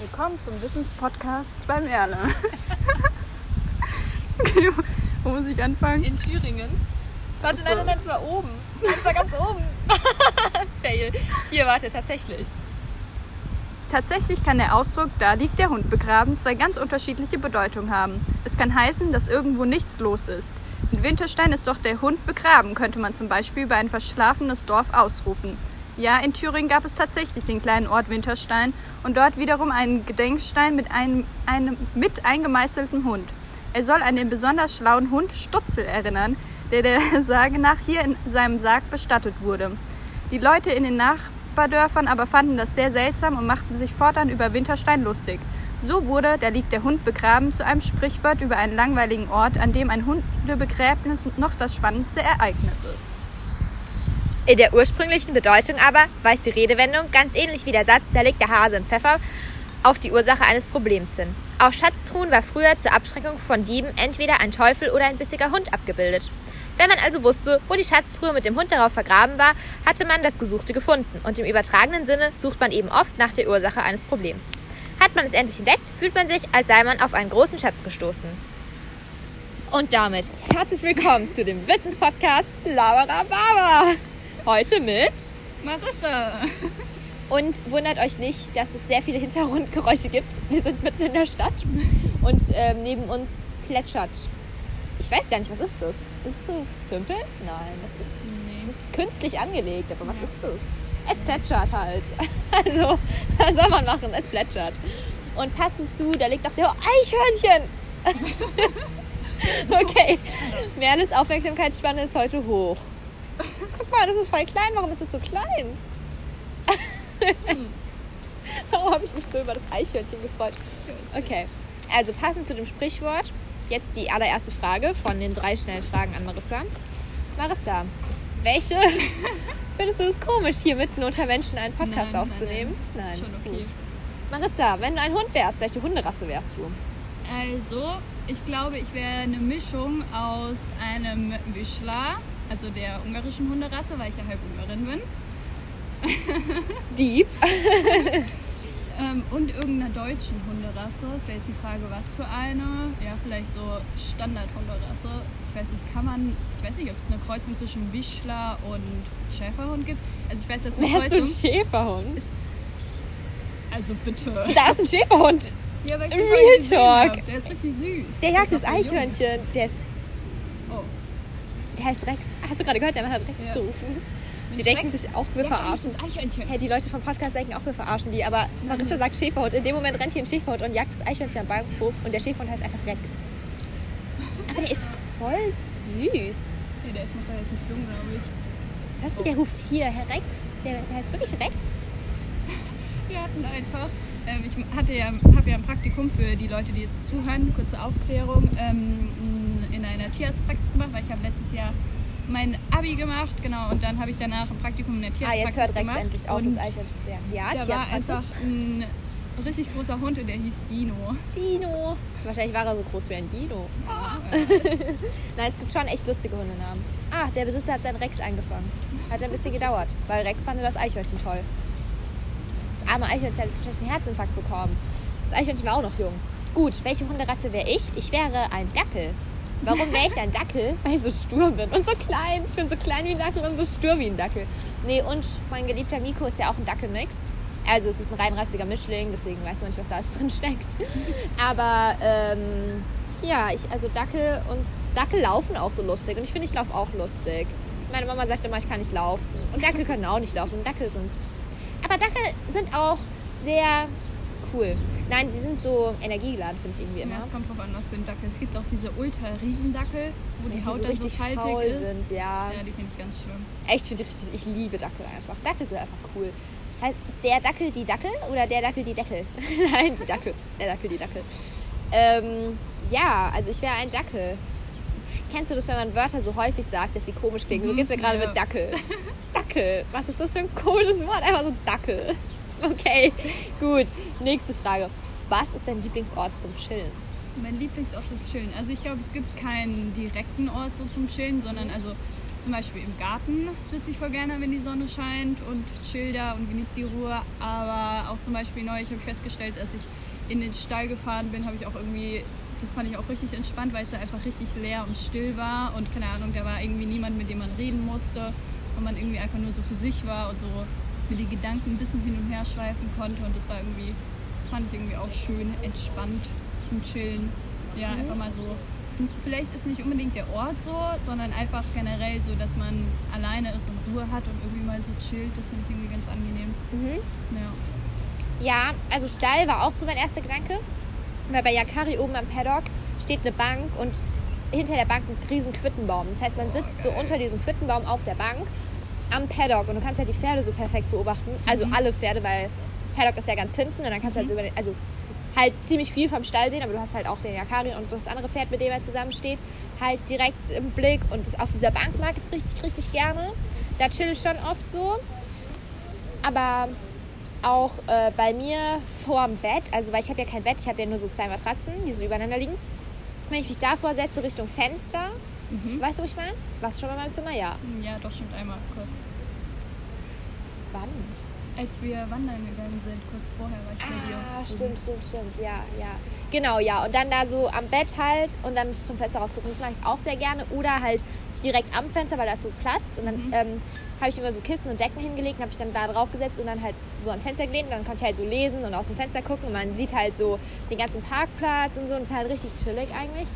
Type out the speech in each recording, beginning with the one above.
Willkommen zum Wissenspodcast bei Merle. okay, wo muss ich anfangen? In Thüringen. Warte, nein, nein, das war oben. Das war ganz oben. Fail. Hier, warte, tatsächlich. Tatsächlich kann der Ausdruck da liegt der Hund begraben zwei ganz unterschiedliche Bedeutungen haben. Es kann heißen, dass irgendwo nichts los ist. In Winterstein ist doch der Hund begraben, könnte man zum Beispiel über ein verschlafenes Dorf ausrufen. Ja, in Thüringen gab es tatsächlich den kleinen Ort Winterstein und dort wiederum einen Gedenkstein mit einem, einem mit eingemeißelten Hund. Er soll an den besonders schlauen Hund Stutzel erinnern, der der Sage nach hier in seinem Sarg bestattet wurde. Die Leute in den Nachbardörfern aber fanden das sehr seltsam und machten sich fortan über Winterstein lustig. So wurde, da liegt der Hund begraben, zu einem Sprichwort über einen langweiligen Ort, an dem ein Hundebegräbnis noch das spannendste Ereignis ist. In der ursprünglichen Bedeutung aber weist die Redewendung, ganz ähnlich wie der Satz, da liegt der Hase im Pfeffer, auf die Ursache eines Problems hin. Auf Schatztruhen war früher zur Abschreckung von Dieben entweder ein Teufel oder ein bissiger Hund abgebildet. Wenn man also wusste, wo die Schatztruhe mit dem Hund darauf vergraben war, hatte man das Gesuchte gefunden und im übertragenen Sinne sucht man eben oft nach der Ursache eines Problems. Hat man es endlich entdeckt, fühlt man sich, als sei man auf einen großen Schatz gestoßen. Und damit herzlich willkommen zu dem Wissenspodcast Laura Baba. Heute mit Marissa! und wundert euch nicht, dass es sehr viele Hintergrundgeräusche gibt. Wir sind mitten in der Stadt und ähm, neben uns plätschert. Ich weiß gar nicht, was ist das? Ist es ein Tümpel? Nein, das ist, das ist künstlich angelegt. Aber was ist das? Es plätschert halt. Also, was soll man machen? Es plätschert. Und passend zu, da liegt auch der Eichhörnchen. okay, Merles Aufmerksamkeitsspanne ist heute hoch. Guck mal, das ist voll klein. Warum ist das so klein? Warum habe ich mich so über das Eichhörnchen gefreut? Okay, also passend zu dem Sprichwort, jetzt die allererste Frage von den drei schnellen Fragen an Marissa. Marissa, welche findest du es komisch, hier mitten unter Menschen einen Podcast Nein, nein, aufzunehmen? nein. Ist schon okay. Marissa, wenn du ein Hund wärst, welche Hunderasse wärst du? Also, ich glaube, ich wäre eine Mischung aus einem Wischler, also der ungarischen Hunderasse, weil ich ja halb Ungarin bin, Dieb. ähm, und irgendeiner deutschen Hunderasse. Das wäre jetzt die Frage, was für eine. Ja, vielleicht so Standard-Hunderasse. Ich weiß nicht, kann man, ich weiß nicht, ob es eine Kreuzung zwischen Wischler und Schäferhund gibt. Also ich weiß, dass eine Wärst du ein Kreuzung... Schäferhund? Also bitte. Da ist ein Schäferhund. Ja, Real Talk. Der ist richtig süß. Der jagt ist das. Eichhörnchen. Der ist. Der heißt Rex. Hast du gerade gehört, der Mann hat Rex Ja. gerufen? Die denken sich auch, wir verarschen. Hey, die Leute vom Podcast denken auch, wir verarschen die. Aber Marissa sagt Schäferhund. In dem Moment rennt hier ein Schäferhund und jagt das Eichhörnchen am Baum hoch. Und der Schäferhund heißt einfach Rex. Aber der ist voll süß. Nee, der ist noch relativ jung, glaube ich. Hörst du, der ruft hier, Herr Rex. Der, der heißt wirklich Rex. Wir hatten einfach, ähm, ich hatte ja, habe ja ein Praktikum für die Leute, die jetzt zuhören, kurze Aufklärung, ähm, in einer Tierarztpraxis gemacht, weil ich habe letztes Jahr mein Abi gemacht, genau, und dann habe ich danach ein Praktikum in der Ah, Tierarztpraxis jetzt hört Rex gemacht. endlich auf, und das Eichhörnchen zu jagen. Ja, da war einfach ein richtig großer Hund und der hieß Dino. Dino. Wahrscheinlich war er so groß wie ein Dino. Nein, es gibt schon echt lustige Hundenamen. Ah, der Besitzer hat seinen Rex eingefangen. Hat ein bisschen gedauert, weil Rex fand das Eichhörnchen toll. Das arme Eichhörnchen hat jetzt wahrscheinlich einen Herzinfarkt bekommen. Das Eichhörnchen war auch noch jung. Gut, welche Hunderasse wäre ich? Ich wäre ein Dackel. Warum wäre ich ein Dackel? Weil ich so stur bin und so klein. Ich bin so klein wie ein Dackel und so stur wie ein Dackel. Nee, und mein geliebter Miko ist ja auch ein Dackelmix. Also es ist ein reinrassiger Mischling, deswegen weiß man nicht, was da alles drin steckt. Aber ähm, ja, ich, also Dackel und Dackel laufen auch so lustig. Und ich finde, ich laufe auch lustig. Meine Mama sagt immer, ich kann nicht laufen. Und Dackel können auch nicht laufen. Dackel sind. Aber Dackel sind auch sehr cool. Nein, die sind so energiegeladen, finde ich irgendwie Ja, immer. es kommt drauf an, was für ein Dackel. Es gibt auch diese Ultra-Riesendackel, wo die Die Haut so dann richtig so faul ist. sind, ja. Ja, die finde ich ganz schlimm. Echt, finde ich richtig, ich liebe Dackel einfach. Dackel sind einfach cool. Heißt der Dackel die Dackel oder der Dackel die Deckel? Nein, die Dackel. Der Dackel die Dackel. Ähm, ja, also ich wäre ein Dackel. Kennst du das, wenn man Wörter so häufig sagt, dass sie komisch klingen? Mhm, geht's mir gerade ja. mit Dackel. Dackel. Was ist das für ein komisches Wort? Einfach so Dackel. Okay, gut. Nächste Frage. Was ist dein Lieblingsort zum Chillen? Mein Lieblingsort zum Chillen. Also ich glaube, es gibt keinen direkten Ort so zum Chillen, sondern also zum Beispiel im Garten sitze ich voll gerne, wenn die Sonne scheint und chill da und genieße die Ruhe. Aber auch zum Beispiel habe ich festgestellt, als ich in den Stall gefahren bin, habe ich auch irgendwie, das fand ich auch richtig entspannt, weil es da einfach richtig leer und still war und keine Ahnung, da war irgendwie niemand, mit dem man reden musste und man irgendwie einfach nur so für sich war und so mit die Gedanken ein bisschen hin und her schweifen konnte und das war irgendwie, das fand ich irgendwie auch schön entspannt zum Chillen. Ja, Mhm. einfach mal so vielleicht ist nicht unbedingt der Ort so, sondern einfach generell so, dass man alleine ist und Ruhe hat und irgendwie mal so chillt. Das finde ich irgendwie ganz angenehm. Mhm. Ja. Ja, also Stall war auch so mein erster Gedanke. Weil bei Yakari oben am Paddock steht eine Bank und hinter der Bank ein riesen Quittenbaum. Das heißt, man sitzt so unter diesem Quittenbaum auf der Bank am Paddock und du kannst halt die Pferde so perfekt beobachten. Also alle Pferde, weil das Paddock ist ja ganz hinten und dann kannst du halt so über den, also halt ziemlich viel vom Stall sehen, aber du hast halt auch den Yakari und das andere Pferd, mit dem er zusammensteht, halt direkt im Blick und das auf dieser Bank mag ich es richtig, richtig gerne. Da chill ich schon oft so. Aber auch äh, bei mir vorm Bett, also weil ich habe ja kein Bett, ich habe ja nur so zwei Matratzen, die so übereinander liegen. Wenn ich mich davor setze Richtung Fenster, Mhm. weißt du, wo ich meine? Warst du schon mal in meinem Zimmer? Ja. Ja, doch, stimmt einmal kurz. Wann? Als wir wandern gegangen sind, kurz vorher war ich bei dir. Ah, stimmt, stimmt, stimmt. Ja, ja. Genau, ja. Und dann da so am Bett halt und dann zum Fenster rausgucken. Das mache ich auch sehr gerne. Oder halt direkt am Fenster, weil da ist so Platz. Und dann ähm, habe ich immer so Kissen und Decken hingelegt und habe ich dann da drauf gesetzt und dann halt so ans Fenster gelehnt. Und dann konnte ich halt so lesen und aus dem Fenster gucken. Und man sieht halt so den ganzen Parkplatz und so. Und das ist halt richtig chillig eigentlich.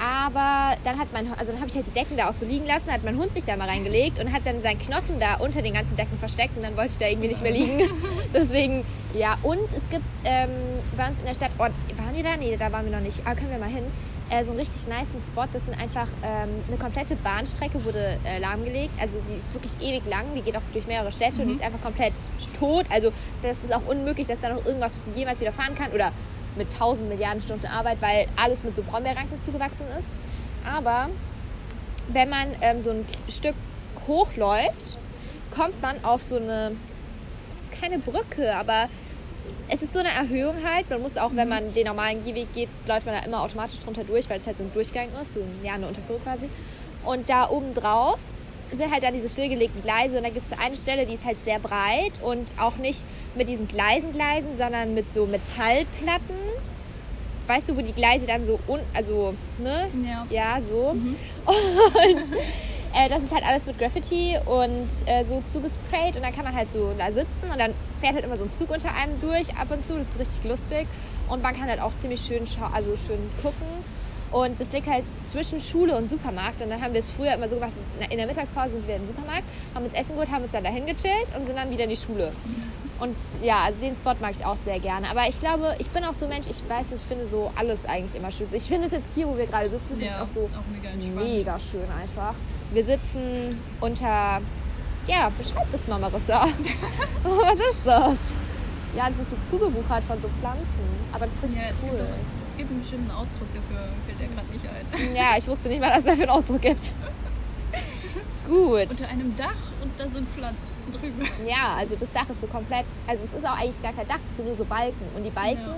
Aber dann hat mein, also dann habe ich halt die Decken da auch so liegen lassen, hat mein Hund sich da mal reingelegt und hat dann seinen Knochen da unter den ganzen Decken versteckt und dann wollte ich da irgendwie nicht mehr liegen. Deswegen, ja. Und es gibt ähm, bei uns in der Stadt, oh, waren wir da? Nee, da waren wir noch nicht. Aber können wir mal hin. Äh, so einen richtig niceen Spot. Das sind einfach ähm, eine komplette Bahnstrecke wurde äh, lahmgelegt. Also die ist wirklich ewig lang. Die geht auch durch mehrere Städte und die ist einfach komplett tot. Also das ist auch unmöglich, dass da noch irgendwas jemals wieder fahren kann. Oder mit 1000 Milliarden Stunden Arbeit, weil alles mit so Brombeerranken zugewachsen ist. Aber wenn man ähm, so ein Stück hochläuft, kommt man auf so eine, das ist keine Brücke, aber es ist so eine Erhöhung halt. Man muss auch, wenn man den normalen Gehweg geht, läuft man da immer automatisch drunter durch, weil es halt so ein Durchgang ist, so ein, ja, eine Unterführung quasi. Und da oben drauf sind halt dann diese stillgelegten Gleise und da gibt es eine Stelle, die ist halt sehr breit und auch nicht mit diesen Gleisen Gleisen, sondern mit so Metallplatten. Weißt du, wo die Gleise dann so un also, ne? Ja. Ja, so. Und äh, das ist halt alles mit Graffiti und äh, so zugesprayt und dann kann man halt so da sitzen und dann fährt halt immer so ein Zug unter einem durch ab und zu. Das ist richtig lustig und man kann halt auch ziemlich schön also schön gucken. Und das liegt halt zwischen Schule und Supermarkt. Und dann haben wir es früher immer so gemacht, in der Mittagspause sind wir im Supermarkt, haben uns Essen geholt, haben uns dann dahin gechillt und sind dann wieder in die Schule. Und ja, also den Spot mag ich auch sehr gerne. Aber ich glaube, ich bin auch so ein Mensch, ich weiß nicht, ich finde so alles eigentlich immer schön. Ich finde es jetzt hier, wo wir gerade sitzen, finde ich Ja, auch so auch mega mega schön einfach. Wir sitzen unter, ja, beschreib das mal, Marissa. Was ist das? Ja, das ist so zugewuchert von so Pflanzen. Aber das ist richtig Ja, es, cool. es gibt einen bestimmten Ausdruck dafür, fällt der gerade nicht ein. Ja, ich wusste nicht mal, dass es dafür einen Ausdruck gibt. Gut. Unter einem Dach und da sind Pflanzen drüber. Ja, also das Dach ist so komplett, also es ist auch eigentlich gar kein Dach, es sind nur so Balken. Und die Balken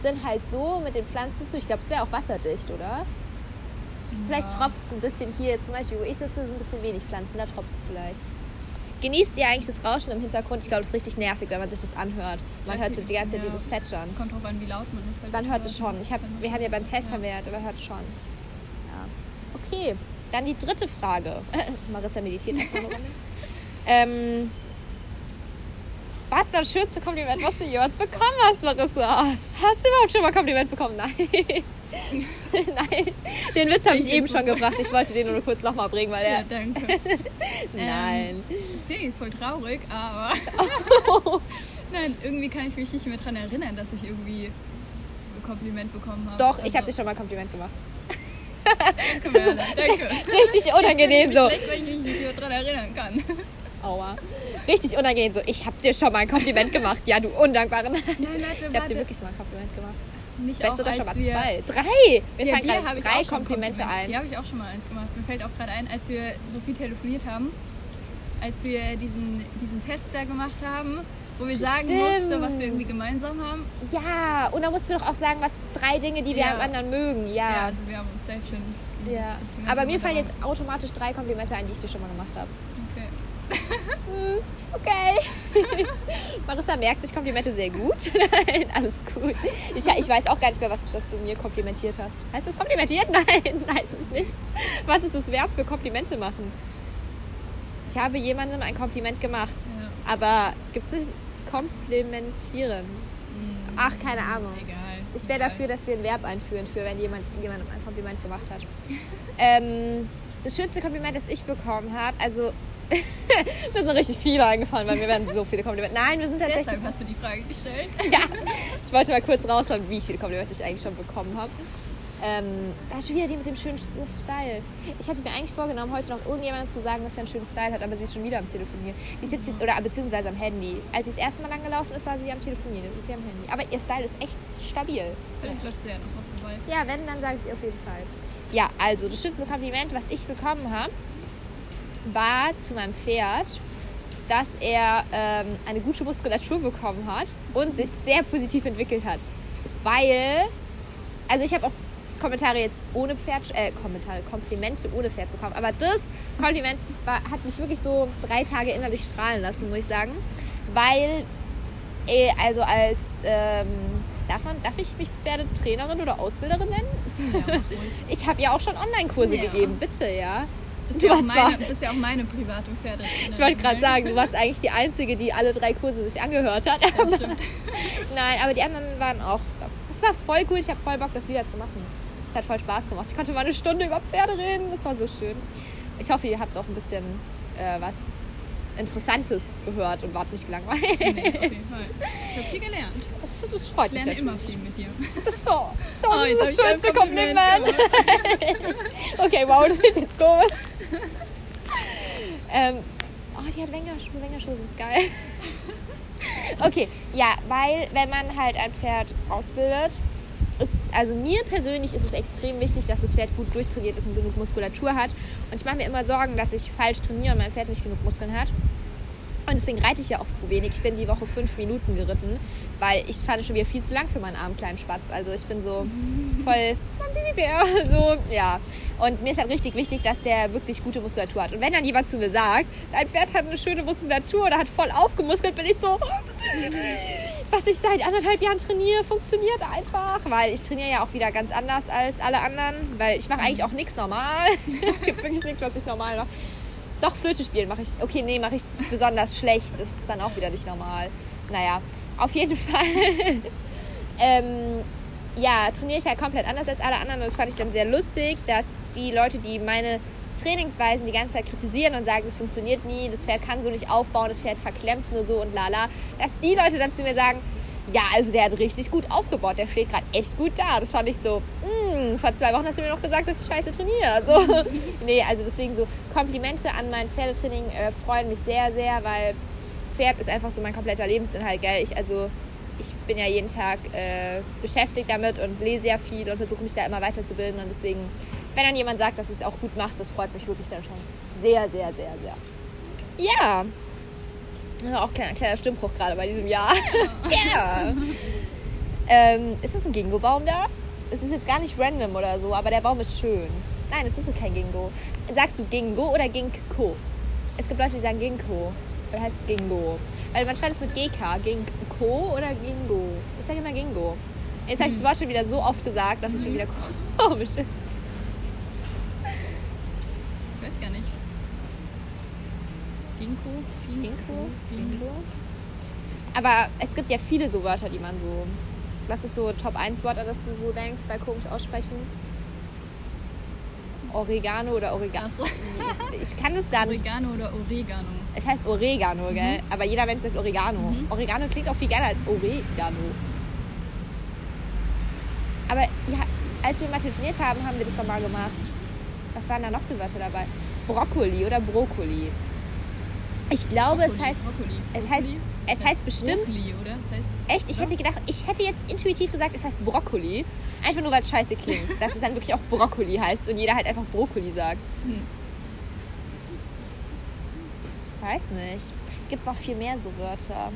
sind halt so mit den Pflanzen zu, ich glaube, es wäre auch wasserdicht, oder? Vielleicht Ja. tropft es ein bisschen hier, zum Beispiel, wo ich sitze, sind ein bisschen wenig Pflanzen, da tropft es vielleicht. Genießt ihr eigentlich das Rauschen im Hintergrund? Ich glaube, das ist richtig nervig, wenn man sich das anhört. Man hört so die ganze Zeit Ja. dieses Plätschern. Kommt drauf an, wie laut man ist. Halt Man hört es schon. Ich hab, wir haben ja beim Test, Ja. haben wir, ja- man hört es schon. Ja. Okay, dann die dritte Frage. Marissa meditiert erstmal eine ähm, was war das schönste Kompliment, was du jemals bekommen hast, Marissa? Hast du überhaupt schon mal Kompliment bekommen? Nein. Nein. Den Witz habe ich eben schon gebracht. Ich wollte den nur kurz nochmal bringen, weil Ja, der. danke. Nein. Das Ding ist voll traurig, aber. Nein, irgendwie kann ich mich nicht mehr daran erinnern, dass ich irgendwie ein Kompliment bekommen habe. Doch, ich Also, habe dir schon mal ein Kompliment gemacht. Danke, Merle, danke. Richtig unangenehm so. Schlecht, weil ich mich nicht mehr daran erinnern kann. Aua. Richtig unangenehm so. Ich habe dir schon mal ein Kompliment gemacht. Ja, du undankbare. Nein, warte, Ich habe dir wirklich mal ein Kompliment gemacht. Nicht Vielleicht auch, sogar schon mal zwei. Drei! Mir Ja, fallen dir gerade drei Komplimente Kompliment- ein. Hier habe ich auch schon mal eins gemacht. Mir fällt auch gerade ein, als wir so viel telefoniert haben, als wir diesen, diesen Test da gemacht haben, wo wir sagen Stimmt. mussten, was wir irgendwie gemeinsam haben. Ja, und dann mussten wir doch auch sagen, was drei Dinge, die wir Ja. am anderen mögen. Ja, Ja. also wir haben uns selbst schon Ja. Aber mir fallen jetzt automatisch drei Komplimente ein, die ich dir schon mal gemacht habe. Okay. Marissa merkt sich Komplimente sehr gut. Nein, alles gut. Ich, ich weiß auch gar nicht mehr, was ist, dass du mir komplimentiert hast. Heißt das komplimentiert? Nein, heißt es nicht. Was ist das Verb für Komplimente machen? Ich habe jemandem ein Kompliment gemacht. Ja. Aber gibt es Komplimentieren? Hm, Ach, keine Ahnung. Egal. Ich wäre dafür, dass wir ein Verb einführen, für wenn jemand jemandem ein Kompliment gemacht hat. ähm, das schönste Kompliment, das ich bekommen habe, also mir sind richtig viele eingefallen, weil mir werden so viele Komplimente. Nein, wir sind tatsächlich. Deshalb hast du die Frage gestellt. Ja, ich wollte mal kurz raushauen, wie viele Komplimente ich eigentlich schon bekommen habe. Ähm, da ist schon wieder die mit dem schönen Style. Ich hatte mir eigentlich vorgenommen, heute noch irgendjemandem zu sagen, dass er einen schönen Style hat, aber sie ist schon wieder am Telefonieren. Die ist jetzt, oder beziehungsweise am Handy. Als sie das erste Mal lang gelaufen ist, war sie am Telefonieren. Jetzt ist sie am Handy. Aber ihr Style ist echt stabil. Vielleicht läuft sie ja noch mal vorbei. Ja, wenn, dann sagt sie auf jeden Fall. Ja, also das schönste Kompliment, was ich bekommen habe, war zu meinem Pferd, dass er ähm, eine gute Muskulatur bekommen hat und sich sehr positiv entwickelt hat. Weil, also ich habe auch Kommentare jetzt ohne Pferd, äh, Kommentare, Komplimente ohne Pferd bekommen. Aber das Kompliment war, hat mich wirklich so drei Tage innerlich strahlen lassen, muss ich sagen. Weil, äh, also als, ähm, darf, man, darf ich mich Pferdetrainerin oder Ausbilderin nennen? Ja. Ich habe ja auch schon Online-Kurse Ja. gegeben, bitte, ja. Bist Du ja auch meine, bist ja auch meine private Pferde. Ich wollte gerade sagen, du warst eigentlich die Einzige, die alle drei Kurse sich angehört hat. Nein, aber die anderen waren auch. Das war voll cool. Ich habe voll Bock, das wieder zu machen. Es hat voll Spaß gemacht. Ich konnte mal eine Stunde über Pferde reden. Das war so schön. Ich hoffe, ihr habt auch ein bisschen äh, was Interessantes gehört und wart nicht gelangweilt. Nee, auf jeden Fall. Ich habe viel gelernt. Das freut Ich mich lerne immer viel mit dir. Das, ist so, das Oh, ist das ich schönste Kompliment Kompliment. okay, wow, das wird jetzt komisch. ähm, oh, die hat Wengerschuhe. Wengerschuhe sind geil. okay, ja, weil wenn man halt ein Pferd ausbildet, ist, also mir persönlich ist es extrem wichtig, dass das Pferd gut durchtrainiert ist und genug Muskulatur hat. Und ich mache mir immer Sorgen, dass ich falsch trainiere und mein Pferd nicht genug Muskeln hat. Und deswegen reite ich ja auch so wenig. Ich bin die Woche fünf Minuten geritten, weil ich fand schon wieder viel zu lang für meinen armen kleinen Spatz. Also ich bin so voll mein Babybär. So, ja. Und mir ist halt richtig wichtig, dass der wirklich gute Muskulatur hat. Und wenn dann jemand zu mir sagt, dein Pferd hat eine schöne Muskulatur oder hat voll aufgemuskelt, bin ich so, was ich seit anderthalb Jahren trainiere, funktioniert einfach. Weil ich trainiere ja auch wieder ganz anders als alle anderen. Weil ich mache eigentlich auch nichts normal. es gibt wirklich nichts, was ich normal mache. Doch, Flöte spielen mache ich. Okay, nee, mache ich besonders schlecht. Das ist dann auch wieder nicht normal. Naja, auf jeden Fall. ähm, ja, trainiere ich halt komplett anders als alle anderen. Und das fand ich dann sehr lustig, dass die Leute, die meine Trainingsweisen die ganze Zeit kritisieren und sagen, das funktioniert nie, das Pferd kann so nicht aufbauen, das Pferd verklemmt nur so und lala, dass die Leute dann zu mir sagen, ja, also der hat richtig gut aufgebaut, der steht gerade echt gut da. Das fand ich so, mm, vor zwei Wochen hast du mir noch gesagt, dass ich scheiße trainiere. So. nee, also deswegen so Komplimente an mein Pferdetraining äh, freuen mich sehr, sehr, weil Pferd ist einfach so mein kompletter Lebensinhalt, gell? Ich, also ich bin ja jeden Tag äh, beschäftigt damit und lese ja viel und versuche mich da immer weiterzubilden und deswegen, wenn dann jemand sagt, dass es auch gut macht, das freut mich wirklich dann schon sehr, sehr, sehr, sehr. Ja. War auch ein kleiner, kleiner Stimmbruch gerade bei diesem Jahr. Ja. ähm, ist das ein Gingo-Baum da? Es ist jetzt gar nicht random oder so, aber der Baum ist schön. Nein, es ist kein Gingo. Sagst du Gingo oder Ginkgo? Es gibt Leute, die sagen Ginkgo. Oder heißt es Gingo? Weil man schreibt es mit GK. Ginkgo oder Gingo? Ich sage immer Gingo. Jetzt habe ich das Wort schon wieder so oft gesagt, dass es schon wieder komisch ist. Ich weiß gar nicht. Ginkgo? Ginkgo? Ginkgo? Aber es gibt ja viele so Wörter, die man so. Was ist so Top 1 Wort, an das du so denkst bei komisch aussprechen? Oregano oder Oregano? So. Ich kann das gar nicht. Oregano oder Oregano? Es heißt Oregano, gell? Aber jeder Mensch sagt Oregano. Mhm. Oregano klingt auch viel geiler als Oregano. Aber ja, als wir mal telefoniert haben, haben wir das doch mal gemacht. Was waren da noch für Wörter dabei? Brokkoli oder Brokkoli. Ich glaube, es Brokkoli, heißt. Brokkoli. es Brokkoli? heißt- es heißt bestimmt- Brokkoli, oder? Heißt, Echt? Ich Ja. hätte gedacht, ich hätte jetzt intuitiv gesagt, es heißt Brokkoli. Einfach nur, weil es scheiße klingt. dass es dann wirklich auch Brokkoli heißt und jeder halt einfach Brokkoli sagt. Hm. Weiß nicht. Gibt noch viel mehr so Wörter.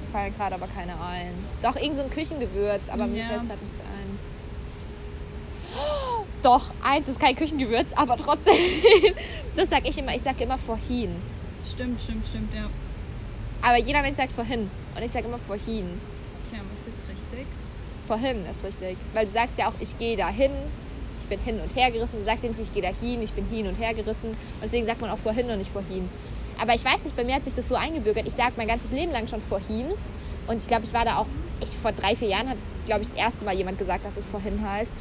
Mir fallen gerade aber keine ein. Doch, irgend so ein Küchengewürz, aber mir Ja. fällt es gerade nicht ein. Oh, Doch, eins ist kein Küchengewürz, aber trotzdem. Das sag ich immer. Ich sage immer vorhin. Stimmt, stimmt, stimmt, ja. Aber jeder Mensch sagt vorhin. Und ich sage immer vorhin. Tja, was ist jetzt richtig? Vorhin ist richtig. Weil du sagst ja auch, ich gehe dahin. Ich bin hin und her gerissen. Du sagst ja nicht, ich gehe dahin, ich bin hin und her gerissen. Und deswegen sagt man auch vorhin und nicht vorhin. Aber ich weiß nicht, bei mir hat sich das so eingebürgert. Ich sage mein ganzes Leben lang schon vorhin. Und ich glaube, ich war da auch, echt vor drei, vier Jahren hat, glaube ich, das erste Mal jemand gesagt, dass es vorhin heißt.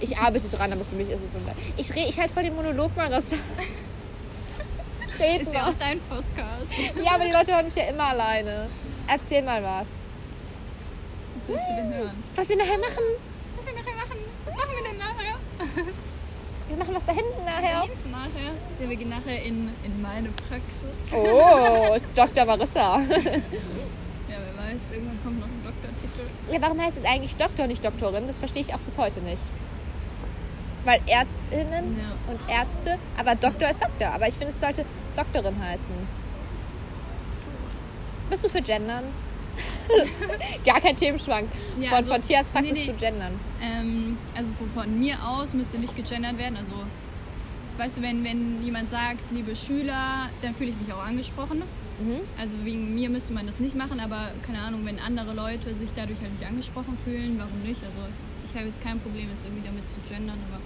Ich arbeite dran, aber für mich ist es so. Ich, re- ich halt voll den Monolog, Marissa. Red Ist ja mal. auch dein Podcast. Ja, aber die Leute hören mich ja immer alleine. Erzähl mal was. Was willst du denn hören? Was wir nachher machen? Was wir nachher machen? Was machen wir denn nachher? Wir machen was da hinten nachher. Hinten nachher. Ja, wir gehen nachher in, in meine Praxis. Oh, Dr. Marissa. Ja, wer weiß, irgendwann kommt noch ein Doktortitel. Ja, warum heißt es eigentlich Doktor, und nicht Doktorin? Das verstehe ich auch bis heute nicht. Weil Ärztinnen Ja. und Ärzte, aber Doktor ist Doktor. Aber ich finde, es sollte Doktorin heißen. Bist du für Gendern? Gar kein Themenschwank. Ja, von, also- von Tierarztpraxis nee, nee. zu Gendern. Ähm, also von- mir aus müsste nicht gegendert werden. Also, weißt du, wenn, wenn jemand sagt, liebe Schüler, dann fühle ich mich auch angesprochen. Mhm. Also wegen mir müsste man das nicht machen, aber keine Ahnung, wenn andere Leute sich dadurch halt nicht angesprochen fühlen, warum nicht? Also ich habe jetzt kein Problem jetzt irgendwie damit zu gendern, aber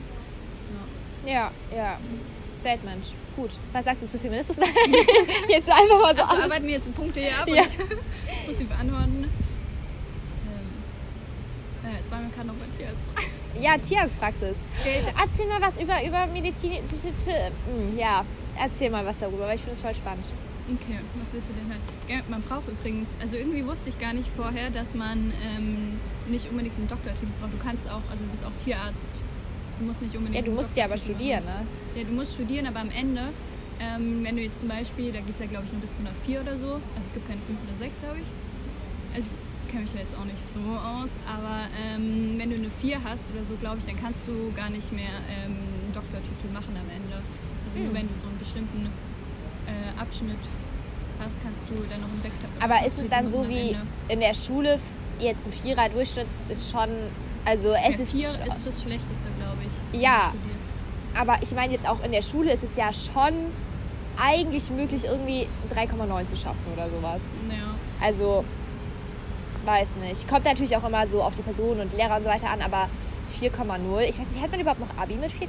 ja. Ja. Statement. Gut. Was sagst du zu Feminismus? Jetzt einfach mal so Also arbeiten wir jetzt Punkte hier ab Ja. ich muss sie beantworten. Ähm, äh, zweimal kann noch bei Tier. Ja, Tierarztpraxis. Okay, Erzähl mal was über, über Medizin. Hm, Ja, erzähl mal was darüber, weil ich finde es voll spannend. Okay, was willst du denn halt? Man braucht übrigens, also irgendwie wusste ich gar nicht vorher, dass man ähm, nicht unbedingt einen Doktortitel braucht. Du kannst auch, also du bist auch Tierarzt. Du musst nicht unbedingt. Ja, du musst ja aber studieren, machen. ne? Ja, du musst studieren, aber am Ende, ähm, wenn du jetzt zum Beispiel, da geht es ja glaube ich nur bis zu einer 4 oder so, also es gibt keine 5 oder 6, glaube ich. Also ich kenne mich ja jetzt auch nicht so aus, aber ähm, wenn du eine 4 hast oder so, glaube ich, dann kannst du gar nicht mehr ähm, einen Doktortitel machen am Ende. Also nur Hm. wenn du so einen bestimmten äh, Abschnitt hast, kannst du dann noch einen Doktor. Aber ist es dann so wie Ende. in der Schule, jetzt ein Vierer Durchschnitt ist schon, also es ja, ist, 4 ist das Schlechteste, glaube ich. Ja. studierst. aber ich meine jetzt auch in der Schule ist es ja schon eigentlich möglich, irgendwie 3,9 zu schaffen oder sowas. Ja. Also, weiß nicht. Kommt natürlich auch immer so auf die Person und Lehrer und so weiter an, aber 4,0. Ich weiß nicht, hat man überhaupt noch Abi mit 4,0?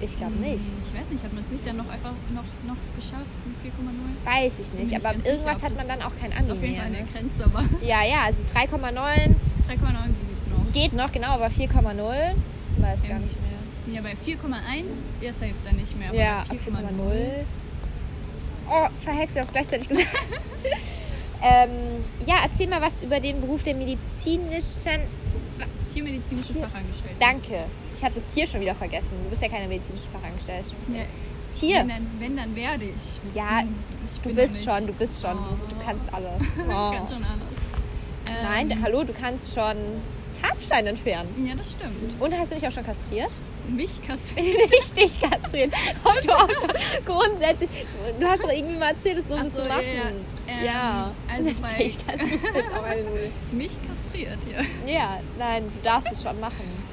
Ich glaube Hm, nicht. Ich weiß nicht, hat man es nicht dann noch einfach noch, noch geschafft mit 4,0? Weiß ich nicht, Bin ich aber irgendwas sicher, hat man dann auch kein Abi auf jeden mehr. Fall Ne? eine Grenze, aber 3,9 Ja, ja, also 3,9 geht noch. geht noch, genau, aber 4,0 weiß gar Ähm, nicht mehr. Ja, bei 4,1 ja safe dann nicht mehr. Ja, bei 4,0. Oh, verhexe, ich hab's gleichzeitig gesagt. ähm, ja, erzähl mal was über den Beruf der medizinischen. Tiermedizinische Tier- Fachangestellte. Danke. Ich habe das Tier schon wieder vergessen. Du bist ja keine medizinische Fachangestellte. Ja. Tier. wenn, dann, wenn, dann werde ich. Ja, ich Du bist schon, du bist schon. Du, du kannst alles. Ich kann Oh. schon alles. Ähm, Nein, hallo, du kannst schon Zahnstein entfernen. Ja, das stimmt. Und hast du dich auch schon kastriert? Mich kassiert. Nicht dich kastrieren. Und du auch grundsätzlich. Du hast doch irgendwie mal erzählt, das so Ach so, du ja, machen. ja. Ähm, ja. also bei- dich Nudel. Mich kastriert, ja. Ja, nein, du darfst es schon machen.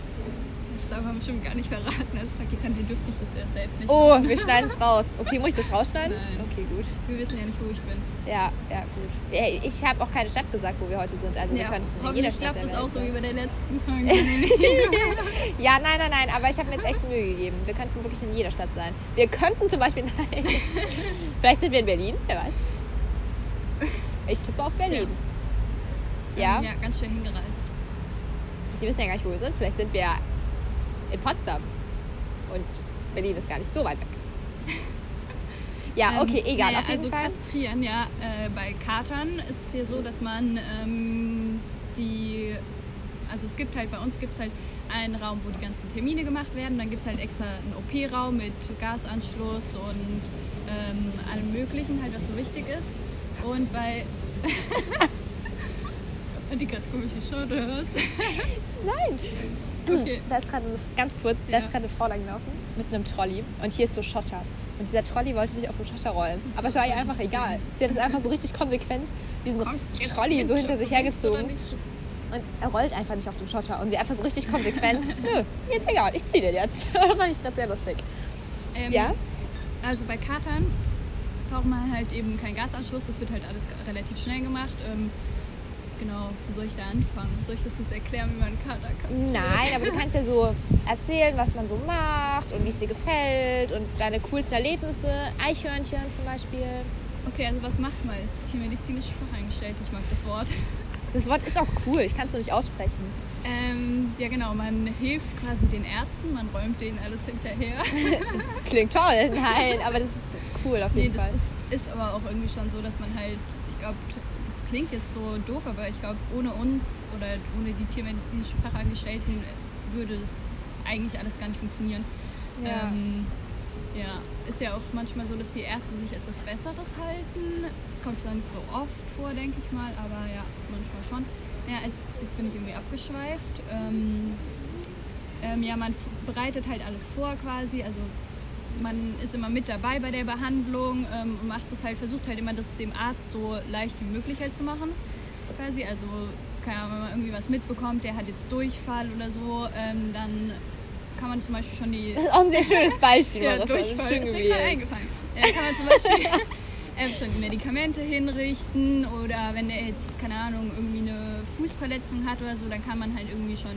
Das darf man bestimmt gar nicht verraten. Als Praktikantin dürfte ich das ja selbst nicht. Oh, wir schneiden es raus. Okay, muss ich das rausschneiden? Nein. Okay, gut. Wir wissen ja nicht, wo ich bin. Ja, ja, gut. Ja, Ich habe auch keine Stadt gesagt, wo wir heute sind. Also wir ja, könnten in jeder Stadt klappt der das auch so wie bei der letzten Folge. Ja, nein, nein, nein, aber ich habe mir jetzt echt Mühe gegeben. Wir könnten wirklich in jeder Stadt sein. Wir könnten zum Beispiel, nein. Vielleicht sind wir in Berlin, wer weiß. Ich tippe auf Berlin. Ja, ja, ganz schön hingereist. die wissen ja gar nicht, wo wir sind. Vielleicht sind wir in Potsdam. Und Berlin ist gar nicht so weit weg. Ja, okay, Ähm, egal. naja, auf jeden also Fall. kastrieren, ja. Äh, bei Katern ist es ja so, dass man ähm, die, also es gibt halt, bei uns gibt es halt einen Raum, wo die ganzen Termine gemacht werden. Dann gibt es halt extra einen OP-Raum mit Gasanschluss und ähm, allem möglichen, halt was so wichtig ist. Und bei... Hat die gerade komisch geschaut, oder was? Nein. Okay. Da ist gerade, ganz kurz, da Ja. ist gerade eine Frau langlaufen mit einem Trolley. Und hier ist so Schotter. Und dieser Trolley wollte nicht auf dem Schotter rollen. Aber es war ihr einfach egal. Sie hat es einfach so richtig konsequent, diesen Trolley so hinter sich hergezogen. Und er rollt einfach nicht auf dem Schotter und sie einfach so richtig konsequent, nö, jetzt egal, ich zieh den jetzt. das fand ich gerade sehr lustig. Ähm, Ja? Also bei Katern braucht man halt eben keinen Gasanschluss, das wird halt alles relativ schnell gemacht. Ähm, genau, wo soll ich da anfangen? Soll ich das jetzt erklären, wie man einen Kater kann? Nein, aber du kannst ja so erzählen, was man so macht und wie es dir gefällt und deine coolsten Erlebnisse. Eichhörnchen zum Beispiel. Okay, also was macht man jetzt? Tiermedizinische Fachangestellte, ich mag das Wort. Das Wort ist auch cool, ich kann es nur nicht aussprechen. Ähm, ja genau, man hilft quasi den Ärzten, man räumt denen alles hinterher. Das klingt toll, nein, aber das ist cool auf nee, jeden das Fall. ist, ist aber auch irgendwie schon so, dass man halt, ich glaube, klingt jetzt so doof, aber ich glaube, ohne uns oder ohne die tiermedizinischen Fachangestellten würde das eigentlich alles gar nicht funktionieren. Ja. Ähm, ja, ist ja auch manchmal so, dass die Ärzte sich als was Besseres halten. Das kommt zwar nicht so oft vor, denke ich mal, aber ja, manchmal schon. Ja, als jetzt bin ich irgendwie abgeschweift. Ähm, ähm, ja, man bereitet halt alles vor quasi, also man ist immer mit dabei bei der Behandlung ähm, und macht das halt, versucht halt immer das dem Arzt so leicht wie möglich halt zu machen. Quasi, also keine Ahnung, wenn man irgendwie was mitbekommt, der hat jetzt Durchfall oder so, ähm, dann kann man zum Beispiel schon die Das ist auch ein sehr schönes Beispiel, ja. Das ist Durchfall. schön Ist mir gerade gewählt. eingefallen. Ja, kann man zum Beispiel ähm, schon die Medikamente hinrichten oder wenn der jetzt, keine Ahnung, irgendwie eine Fußverletzung hat oder so, dann kann man halt irgendwie schon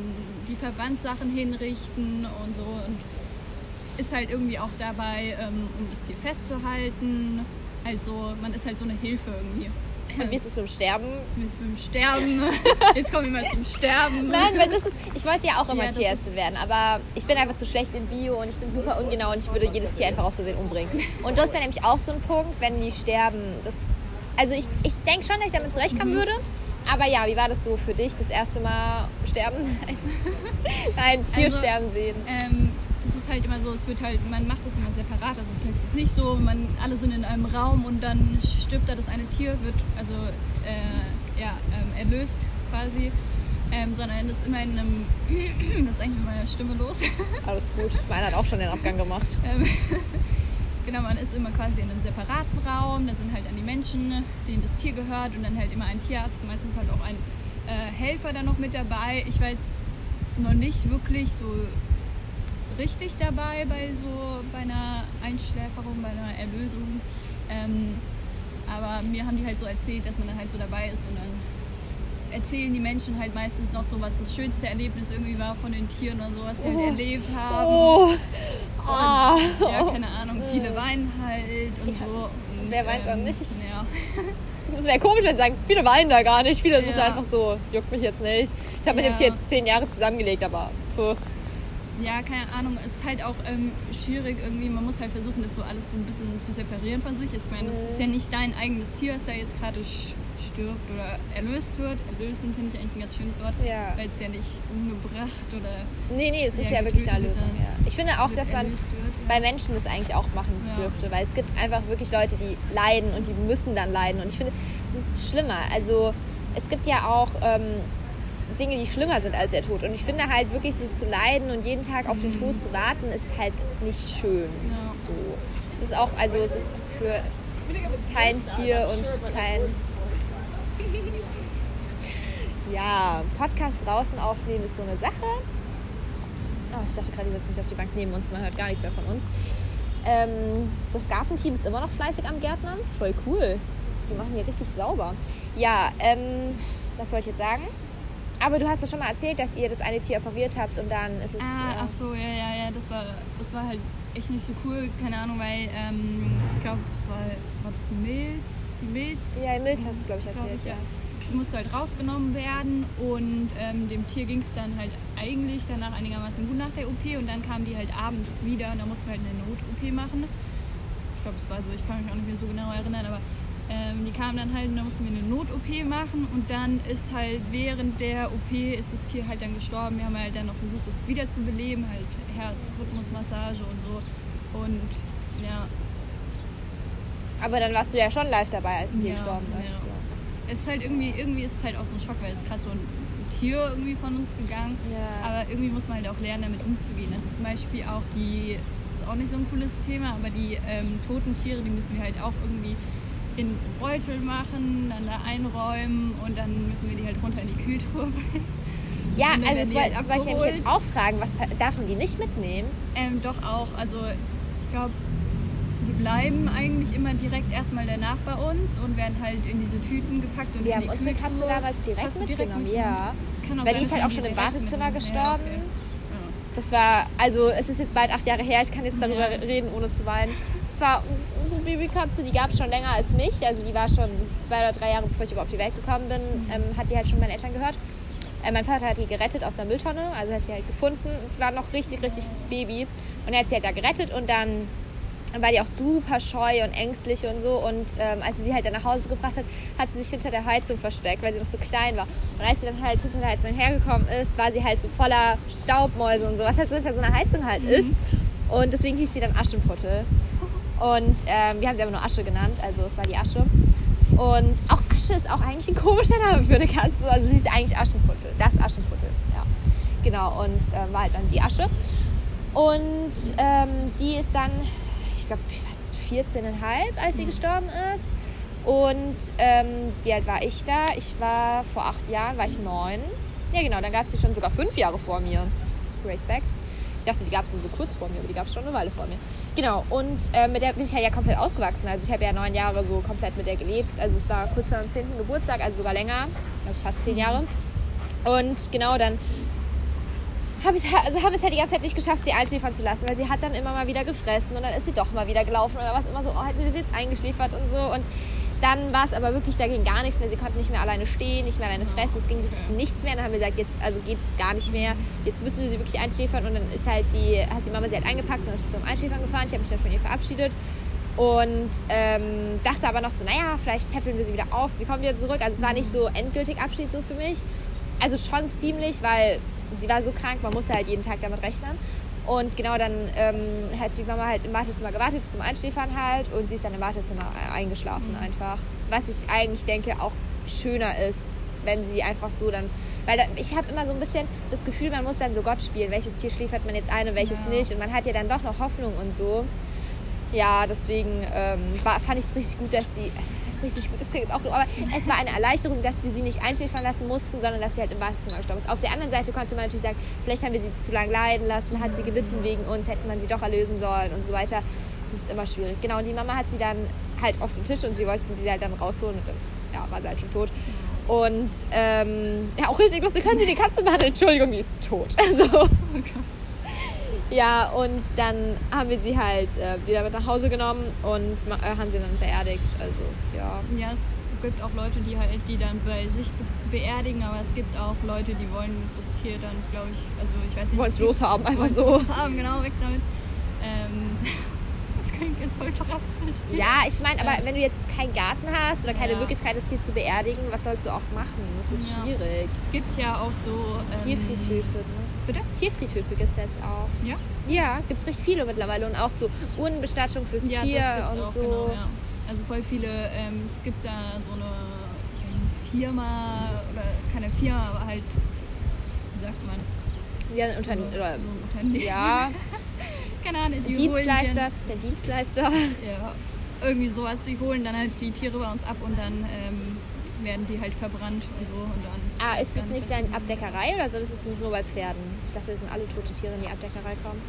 die Verbandssachen hinrichten und so und ist halt irgendwie auch dabei, ähm, um das Tier festzuhalten. Also man ist halt so eine Hilfe irgendwie. Und wie ist es mit dem Sterben? Mit dem Sterben. Jetzt kommen wir mal zum Sterben. Nein, weil das ist, ich wollte ja auch immer Ja, Tierärztin werden, aber ich bin einfach zu schlecht in Bio und ich bin super ungenau und ich würde jedes Tier einfach aus Versehen umbringen. Und das wäre nämlich auch so ein Punkt, wenn die sterben. Das, also ich, ich denke schon, dass ich damit zurechtkommen würde. Aber ja, wie war das so für dich, das erste Mal sterben? Nein, Tier Also, sterben sehen. Ähm, es ist halt immer so, es wird halt, man macht das immer separat. Also es ist nicht so, man alle sind in einem Raum und dann stirbt da das eine Tier, wird also äh, ja, ähm, erlöst quasi. Ähm, sondern es ist immer in einem, das ist eigentlich mit meiner Stimme los. Alles gut. Meiner hat auch schon den Abgang gemacht. Ähm, genau, man ist immer quasi in einem separaten Raum. Da sind halt dann die Menschen, denen das Tier gehört und dann halt immer ein Tierarzt, meistens halt auch ein äh, Helfer dann noch mit dabei. Ich war jetzt noch nicht wirklich so richtig dabei bei so bei einer Einschläferung, bei einer Erlösung. Ähm, aber mir haben die halt so erzählt, dass man dann halt so dabei ist und dann erzählen die Menschen halt meistens noch so, was das schönste Erlebnis irgendwie war von den Tieren oder so, was sie halt erlebt haben. Oh. Ah. Ja, keine Ahnung, viele weinen halt und Ja. so. Und, Wer weint dann nicht? Ja. Das wäre komisch, wenn sie sagen, viele weinen da gar nicht. Viele sind Ja. einfach so, juckt mich jetzt nicht. Ich habe mit dem Ja. Tier zehn Jahre zusammengelegt, aber puh. Ja, keine Ahnung, es ist halt auch ähm, schwierig irgendwie. Man muss halt versuchen, das so alles so ein bisschen zu separieren von sich. Ich meine, das ist ja nicht dein eigenes Tier, das da jetzt gerade stirbt oder erlöst wird. Erlösen finde ich eigentlich ein ganz schönes Wort, Ja. weil es ja nicht umgebracht oder Nee, nee, das ist Ja, ja wirklich eine getötet Lösung. wird Ja. Ich finde auch, dass man wird. bei Menschen das eigentlich auch machen Ja. dürfte, weil es gibt einfach wirklich Leute, die leiden und die müssen dann leiden. Und ich finde, es ist schlimmer. Also es gibt ja auch ähm, Dinge, die schlimmer sind als der Tod. Und ich finde halt wirklich, sie zu leiden und jeden Tag auf den Tod zu warten, ist halt nicht schön. Mhm. Ja. So. Es ist auch, also es ist für kein Tier und kein. Ja, Podcast draußen aufnehmen ist so eine Sache. Oh, ich dachte gerade, die setzen sich auf die Bank neben uns, man hört gar nichts mehr von uns. Ähm, das Gartenteam ist immer noch fleißig am Gärtnern. Voll cool. Die machen hier richtig sauber. Ja, ähm, was wollte ich jetzt sagen? Aber du hast doch schon mal erzählt, dass ihr das eine Tier operiert habt und dann ist es. Ah, äh, ach so, ja, ja, ja, das war, das war halt echt nicht so cool, keine Ahnung, weil ähm, ich glaube, das war, war das die Milz? Die Milz? ja, im Milz hast du, glaube ich, Glaub erzählt. ich, ja. Die musste halt rausgenommen werden und ähm, dem Tier ging es dann halt eigentlich danach einigermaßen gut nach der OP und dann kamen die halt abends wieder und da mussten wir halt eine Not-OP machen. Ich glaube, das war so, ich kann mich auch nicht mehr so genau erinnern, aber ähm, die kamen dann halt und da mussten wir eine Not-OP machen und dann ist halt während der OP ist das Tier halt dann gestorben. Wir haben halt dann noch versucht, es wieder zu beleben, halt Herzrhythmusmassage und so. Und ja, Aber dann warst du ja schon live dabei, als die Ja, gestorben ja. ist. Ja. es ist halt irgendwie, irgendwie ist es halt auch so ein Schock, weil es gerade so ein Tier irgendwie von uns gegangen. Ja. Aber irgendwie muss man halt auch lernen, damit umzugehen. Also zum Beispiel auch die, das ist auch nicht so ein cooles Thema, aber die ähm, toten Tiere, die müssen wir halt auch irgendwie in Beutel machen, dann da einräumen und dann müssen wir die halt runter in die Kühltruhe bringen. Ja, also das wollte halt ich nämlich jetzt auch fragen. Was pa- darf man die nicht mitnehmen? Ähm, doch auch, also ich glaube, die bleiben eigentlich immer direkt erstmal danach bei uns und werden halt in diese Tüten gepackt und Wir haben die unsere Katze damals direkt Hast du mitgenommen, mitgenommen? ja. Es kann auch Weil sein, die ist halt auch schon im direkt Wartezimmer gestorben. Ja, okay. Das war, also es ist jetzt bald acht Jahre her, ich kann jetzt darüber Ja. reden, ohne zu weinen. Es war unsere Babykatze, die gab es schon länger als mich. Also die war schon zwei oder drei Jahre, bevor ich überhaupt auf die Welt gekommen bin, Mhm. ähm, hat die halt schon meinen Eltern gehört. Äh, mein Vater hat die gerettet aus der Mülltonne, also hat sie halt gefunden und war noch richtig, richtig Baby. Und er hat sie halt da gerettet und dann war die auch super scheu und ängstlich und so. Und ähm, als sie sie halt dann nach Hause gebracht hat, hat sie sich hinter der Heizung versteckt, weil sie noch so klein war. Und als sie dann halt hinter der Heizung hergekommen ist, war sie halt so voller Staubmäuse und so, was halt so hinter so einer Heizung halt ist. Und deswegen hieß sie dann Aschenputtel. Und ähm, wir haben sie aber nur Asche genannt, also es war die Asche. Und auch Asche ist auch eigentlich ein komischer Name für eine Katze. Also sie ist eigentlich Aschenputtel, das Aschenputtel, ja. Genau, und ähm, war halt dann die Asche. Und ähm, die ist dann, ich glaube, 14,5, als sie gestorben ist. Und ähm, wie alt war ich da? Ich war vor acht Jahren, war ich neun. Ja, genau, dann gab es sie schon sogar fünf Jahre vor mir. Respekt. Ich dachte, die gab es nur so kurz vor mir, aber die gab es schon eine Weile vor mir. Genau, und äh, mit der bin ich halt ja komplett aufgewachsen. Also ich habe ja neun Jahre so komplett mit der gelebt. Also es war kurz vor meinem zehnten Geburtstag, also sogar länger, also fast zehn Jahre. Und genau, dann habe ich also haben wir es halt die ganze Zeit nicht geschafft, sie einschläfern zu lassen, weil sie hat dann immer mal wieder gefressen und dann ist sie doch mal wieder gelaufen war es immer so, oh, hätten wir sie jetzt eingeschläfert und so und dann war es aber wirklich, da ging gar nichts mehr. Sie konnte nicht mehr alleine stehen, nicht mehr alleine fressen. Es ging wirklich nichts mehr. Dann haben wir gesagt, jetzt also geht es gar nicht mehr. Jetzt müssen wir sie wirklich einschläfern. Und dann ist halt die, hat die Mama sie halt eingepackt und ist zum Einschläfern gefahren. Ich habe mich dann von ihr verabschiedet. Und ähm, dachte aber noch so, naja, vielleicht peppeln wir sie wieder auf. Sie kommt wieder zurück. Also es war nicht so endgültig Abschied so für mich. Also schon ziemlich, weil sie war so krank, man musste halt jeden Tag damit rechnen. Und genau dann ähm, hat die Mama halt im Wartezimmer gewartet zum Einschläfern halt und sie ist dann im Wartezimmer eingeschlafen einfach. Was ich eigentlich denke auch schöner ist, wenn sie einfach so dann, weil da, ich habe immer so ein bisschen das Gefühl, man muss dann so Gott spielen, welches Tier schläfert man jetzt ein und welches Ja. nicht und man hat ja dann doch noch Hoffnung und so. Ja, deswegen ähm, war, fand ich es richtig gut, dass sie richtig gut, das klingt jetzt auch doof, aber es war eine Erleichterung, dass wir sie nicht einschläfern lassen mussten, sondern dass sie halt im Wartezimmer gestorben ist. Auf der anderen Seite konnte man natürlich sagen, vielleicht haben wir sie zu lange leiden lassen, hat sie gelitten wegen uns, hätte man sie doch erlösen sollen und so weiter. Das ist immer schwierig. Genau, und die Mama hat sie dann halt auf den Tisch und sie wollten die halt dann rausholen und dann ja, war sie halt schon tot. Und ähm, ja, auch richtig lustig, können Sie die Katze behandeln? Entschuldigung, die ist tot. Also, ja, und dann haben wir sie halt äh, wieder mit nach Hause genommen und äh, haben sie dann beerdigt. Also, ja. Ja, es gibt auch Leute, die halt die dann bei sich be beerdigen, aber es gibt auch Leute, die wollen das Tier dann, glaube ich, also ich weiß nicht. Wollen es loshaben, einfach so. Loshaben, genau, weg damit. Ähm, das klingt jetzt voll drastisch. Ja, ich meine, aber Ja. wenn du jetzt keinen Garten hast oder keine Ja. Möglichkeit, das Tier zu beerdigen, was sollst du auch machen? Das ist Ja. schwierig. Es gibt ja auch so. Ähm, Tierfriedhöfe, ne? Bitte? Tierfriedhöfe gibt es jetzt auch. Ja? Ja, gibt es recht viele mittlerweile und auch so Urnenbestattung fürs Ja, Tier und auch, so. Genau, ja. Also voll viele, ähm, es gibt da so eine, Firma oder keine Firma, aber halt, wie sagt man? Ja, ein So, Unternehmen. Oder, so ein Unternehmen. ja, Keine Ahnung, die Dienstleister, einen Dienstleister. Dann, ja, irgendwie sowas, die holen dann halt die Tiere bei uns ab und dann ähm, werden die halt verbrannt und so und dann. Ah, ist das dann nicht eine Abdeckerei oder so? Das ist nicht nur bei Pferden. Ich dachte, das sind alle tote Tiere, in die Abdeckerei kommen.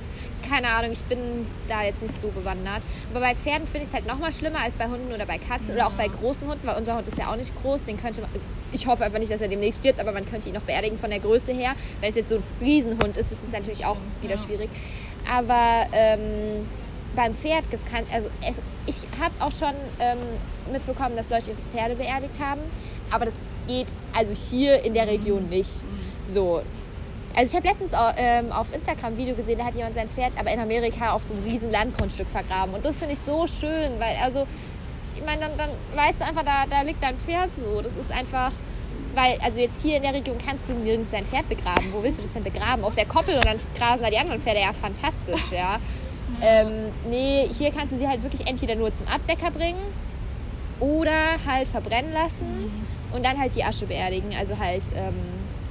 Keine Ahnung, ich bin da jetzt nicht so bewandert. Aber bei Pferden finde ich es halt noch mal schlimmer als bei Hunden oder bei Katzen oder auch bei großen Hunden, weil unser Hund ist ja auch nicht groß. Den könnte man, ich hoffe einfach nicht, dass er demnächst stirbt, aber man könnte ihn noch beerdigen von der Größe her. Wenn es jetzt so ein Riesenhund ist, ist es natürlich auch wieder Ja. schwierig. Aber ähm, beim Pferd, das kann, also es, ich habe auch schon ähm, mitbekommen, dass Leute ihre Pferde beerdigt haben, aber das geht also hier in der Region nicht. So. Also ich habe letztens ähm, auf Instagram ein Video gesehen, da hat jemand sein Pferd, aber in Amerika auf so einem riesen Landgrundstück vergraben. Und das finde ich so schön, weil also, ich meine, dann, dann weißt du einfach, da, da liegt dein Pferd so. Das ist einfach, weil, also jetzt hier in der Region kannst du nirgends dein Pferd begraben. Wo willst du das denn begraben? Auf der Koppel und dann grasen da die anderen Pferde. Ja, fantastisch, ja. Ähm, nee, hier kannst du sie halt wirklich entweder nur zum Abdecker bringen oder halt verbrennen lassen und dann halt die Asche beerdigen. Also halt ähm,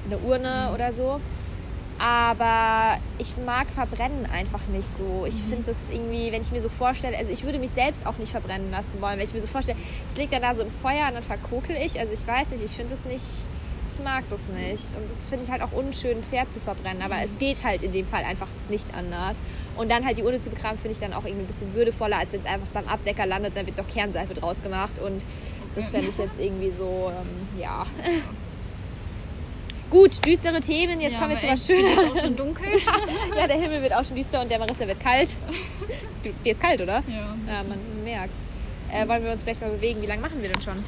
eine Urne oder so. Aber ich mag Verbrennen einfach nicht so. Ich finde das irgendwie, wenn ich mir so vorstelle, also ich würde mich selbst auch nicht verbrennen lassen wollen. Wenn ich mir so vorstelle, ich lege dann da so ein Feuer und dann verkokel ich. Also ich weiß nicht, ich finde das nicht, ich mag das nicht. Und das finde ich halt auch unschön, ein Pferd zu verbrennen. Aber es geht halt in dem Fall einfach nicht anders. Und dann halt die Urne zu begraben, finde ich dann auch irgendwie ein bisschen würdevoller, als wenn es einfach beim Abdecker landet, dann wird doch Kernseife draus gemacht. Und das fände ich jetzt irgendwie so, ähm, ja. Gut, düstere Themen. Jetzt Ja, kommen wir zu was Schönerem. auch schon dunkel. Ja, der Himmel wird auch schon düster und der Marissa wird kalt. Du, dir ist kalt, oder? Ja. Ja, man merkt. Äh, wollen wir uns gleich mal bewegen? Wie lange machen wir denn schon?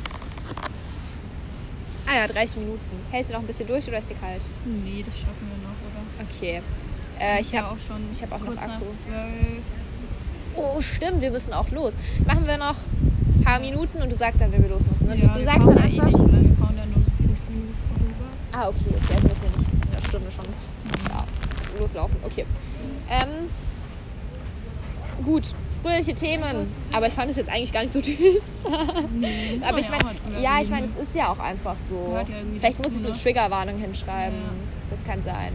Ah ja, 30 Minuten. Hältst du noch ein bisschen durch oder ist dir kalt? Nee, das schaffen wir noch, oder? Okay. Äh, ich ja habe auch schon ich hab auch noch Akku. Oh, stimmt, wir müssen auch los. Machen wir noch ein paar Minuten und du sagst dann, wenn wir los müssen. Ne? Ja, du sagst dann da eh einfach. nicht lang. Wir fahren da nur Ah, okay, okay, also müssen wir nicht in einer Stunde schon ja, loslaufen. Okay. Ähm, gut, fröhliche Themen. Aber ich fand es jetzt eigentlich gar nicht so düster. Mhm. Aber ich ja meine, ja, ich meine, ne? es ist ja auch einfach so. Ja Vielleicht muss ich eine ne? Triggerwarnung hinschreiben. Ja. Das kann sein.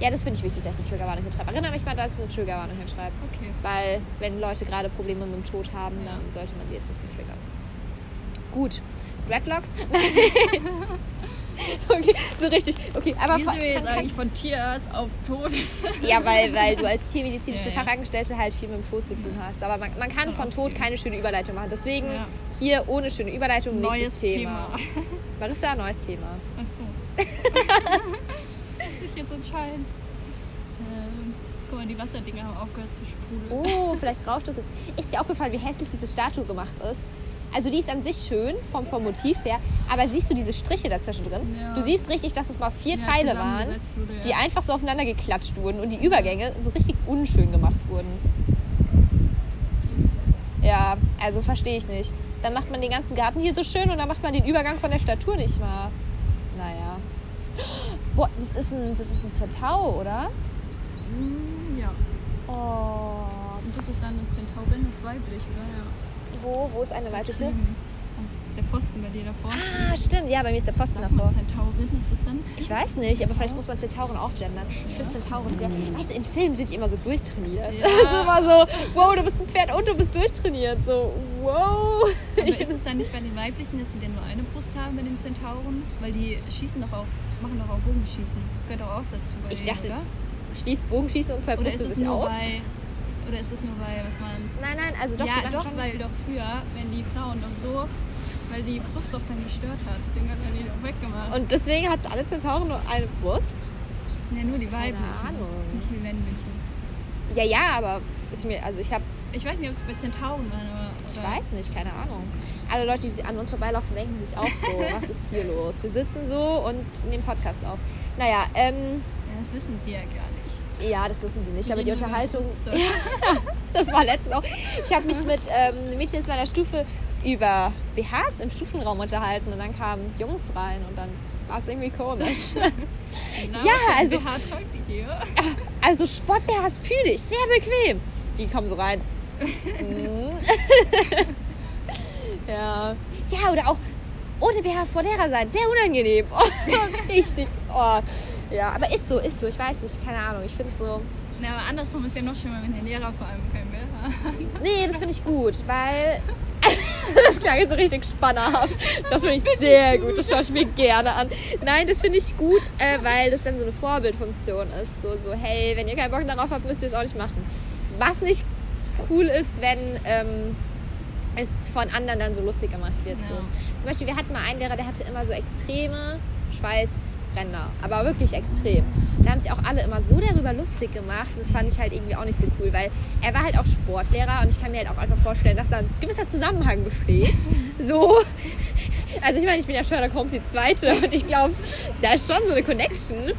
Ja, das finde ich wichtig, dass ich eine Triggerwarnung hinschreibe. Erinnere mich mal, dass ich eine Triggerwarnung hinschreibe. Okay. Weil, wenn Leute gerade Probleme mit dem Tod haben, dann sollte man die jetzt nicht so triggern. Gut. Dreadlocks? okay, so richtig. Okay, aber Wie sind wir jetzt eigentlich von Tierarzt auf Tod? Ja, weil, weil du als tiermedizinische Ja. Fachangestellte halt viel mit dem Tod zu tun hast. Aber man, man kann von Tod keine schöne Überleitung machen. Deswegen Ja. hier ohne schöne Überleitung Neues nächstes Thema. Thema. Marissa, neues Thema. Ach so. Muss ich jetzt entscheiden? Ähm, guck mal, die Wasserdinger haben aufgehört zu sprudeln. Oh, vielleicht rauscht das jetzt. Ist dir aufgefallen, wie hässlich diese Statue gemacht ist? Also die ist an sich schön vom, vom Motiv her, aber siehst du diese Striche dazwischen drin? Ja. Du siehst richtig, dass es mal vier Ja, Teile waren, wurde, ja. die einfach so aufeinander geklatscht wurden und die Übergänge so richtig unschön gemacht wurden. Ja, also verstehe ich nicht. Dann macht man den ganzen Garten hier so schön und dann macht man den Übergang von der Statue nicht mal. Naja. Boah, das ist ein, das ist ein Zertau, oder? Mm, ja. Oh. Und das ist dann eine Zentaurin, das ist weiblich, oder? Ja. Wo, wo ist eine weibliche? Der Pfosten bei dir davor. Ah, stimmt. Ja, bei mir ist der Pfosten Sagt davor. Zentaurin, ist es dann? Ich weiß nicht, aber vielleicht muss man Zentauren auch gendern. Ich finde Zentauren sehr. Weißt du, in Filmen sind die immer so durchtrainiert. Ja. so immer so, wow, du bist ein Pferd und du bist durchtrainiert. So, wow. Aber ist es dann nicht bei den weiblichen, dass sie dann nur eine Brust haben bei den Zentauren? Weil die schießen doch auch, machen doch auch Bogenschießen. Das gehört doch auch dazu bei Ich dachte? Schließt Bogenschießen und zwei Oder Brüste sich aus. Oder ist es nur bei, was man's? Nein, nein, also doch, ja, die doch, schon. weil doch früher, wenn die Frauen doch so, weil die Brust doch dann gestört hat, deswegen hat man die doch weggemacht. Und deswegen hat alle Zentauren nur eine Brust. ja, nur die weiblichen, Ahnung. nicht die männlichen. Ja, ja, aber ist mir, also ich habe, Ich weiß nicht, ob es bei Zentauren war, aber... ich weiß nicht, keine Ahnung. Alle Leute, die an uns vorbeilaufen, denken sich auch so, was ist hier los? Wir sitzen so und nehmen Podcast auf. Naja, ähm, Ja, das wissen wir ja gar nicht. Ja, das wissen die nicht, aber die Unterhaltung, das war letztens auch. Ich habe mich mit ähm, Mädchen meiner Stufe über BHs im Stufenraum unterhalten und dann kamen Jungs rein und dann war es irgendwie komisch. Na, Ja, was für also- ein BH tragt die hier? Also Sport-BHs fühle ich, sehr bequem. Die kommen so rein. Mhm. ja. Ja, oder auch ohne BH vor Lehrer sein, sehr unangenehm. Oh, richtig. Oh. Ja, aber ist so, ist so. Ich weiß nicht, keine Ahnung. Ich finde so. Na, aber andersrum ist ja noch schlimmer, wenn der Lehrer vor allem kein BH hat. Nee, das finde ich gut, weil. das klang jetzt so richtig spannerhaft. Das finde ich sehr gut. Das schaue ich mir gerne an. Nein, das finde ich gut, äh, weil das dann so eine Vorbildfunktion ist. So, so, hey, wenn ihr keinen Bock darauf habt, müsst ihr es auch nicht machen. Was nicht cool ist, wenn ähm, es von anderen dann so lustig gemacht wird. So. Zum Beispiel, wir hatten mal einen Lehrer, der hatte immer so extreme Schweißränder. Aber wirklich extrem. Da haben sich auch alle immer so darüber lustig gemacht. Und das fand ich halt irgendwie auch nicht so cool, weil er war halt auch Sportlehrer und ich kann mir halt auch einfach vorstellen, dass da ein gewisser Zusammenhang besteht. So. Also ich meine, ich bin ja Sherlock Holmes die Zweite und ich glaube, da ist schon so eine Connection.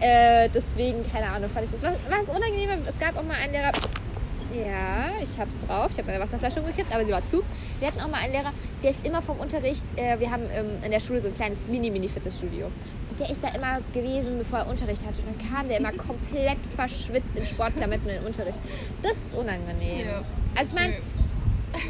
Äh, deswegen, keine Ahnung, fand ich das. Was, was unangenehm, es gab auch mal einen Lehrer, ja, ich hab's drauf. Ich habe meine Wasserflasche umgekippt, aber sie war zu. Wir hatten auch mal einen Lehrer, der ist immer vom Unterricht, äh, wir haben ähm, in der Schule so ein kleines Mini-Mini-Fitnessstudio. Und der ist da immer gewesen, bevor er Unterricht hatte. Und dann kam der immer komplett verschwitzt in Sportklamotten in den Unterricht. Das ist unangenehm. Ja. Also ich meine,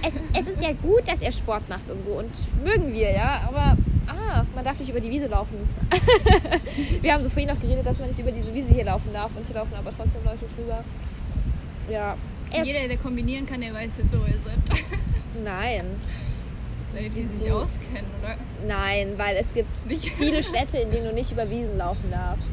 es, es ist ja gut, dass er Sport macht und so. Und mögen wir, ja. Aber, ah, man darf nicht über die Wiese laufen. wir haben so vorhin noch geredet, dass man nicht über diese Wiese hier laufen darf und hier laufen aber trotzdem Leute drüber. Ja. Jeder, der kombinieren kann, der weiß jetzt, wo ihr seid. Nein. Die sich auskennen, oder? Nein, weil es gibt Nicht. viele Städte, in denen du nicht über Wiesen laufen darfst.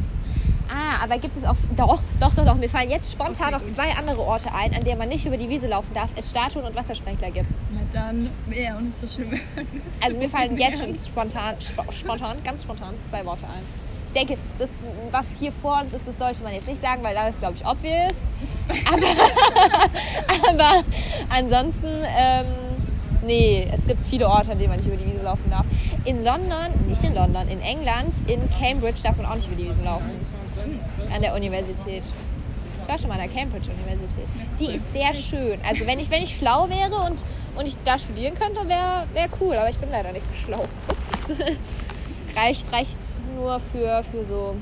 Ah, aber gibt es auch. Doch, doch, doch, doch. Mir fallen jetzt spontan Okay, noch gut. zwei andere Orte ein, an denen man nicht über die Wiese laufen darf, es Statuen und Wassersprenkler gibt. Na dann, ja, und ist so schlimm. Also mir fallen jetzt schon spontan, sp- spontan, ganz spontan zwei Worte ein. Ich denke, das, was hier vor uns ist, das sollte man jetzt nicht sagen, weil da ist, glaube ich, obvious. Aber, aber ansonsten, ähm, nee, es gibt viele Orte, an denen man nicht über die Wiese laufen darf. In London, nicht in London, in England, in Cambridge darf man auch nicht über die Wiese laufen. An der Universität. Ich war schon mal an der Cambridge-Universität. Die ist sehr schön. Also wenn ich, wenn ich schlau wäre und, und ich da studieren könnte, wäre wär cool. Aber ich bin leider nicht so schlau. Reicht, reicht nur für, für so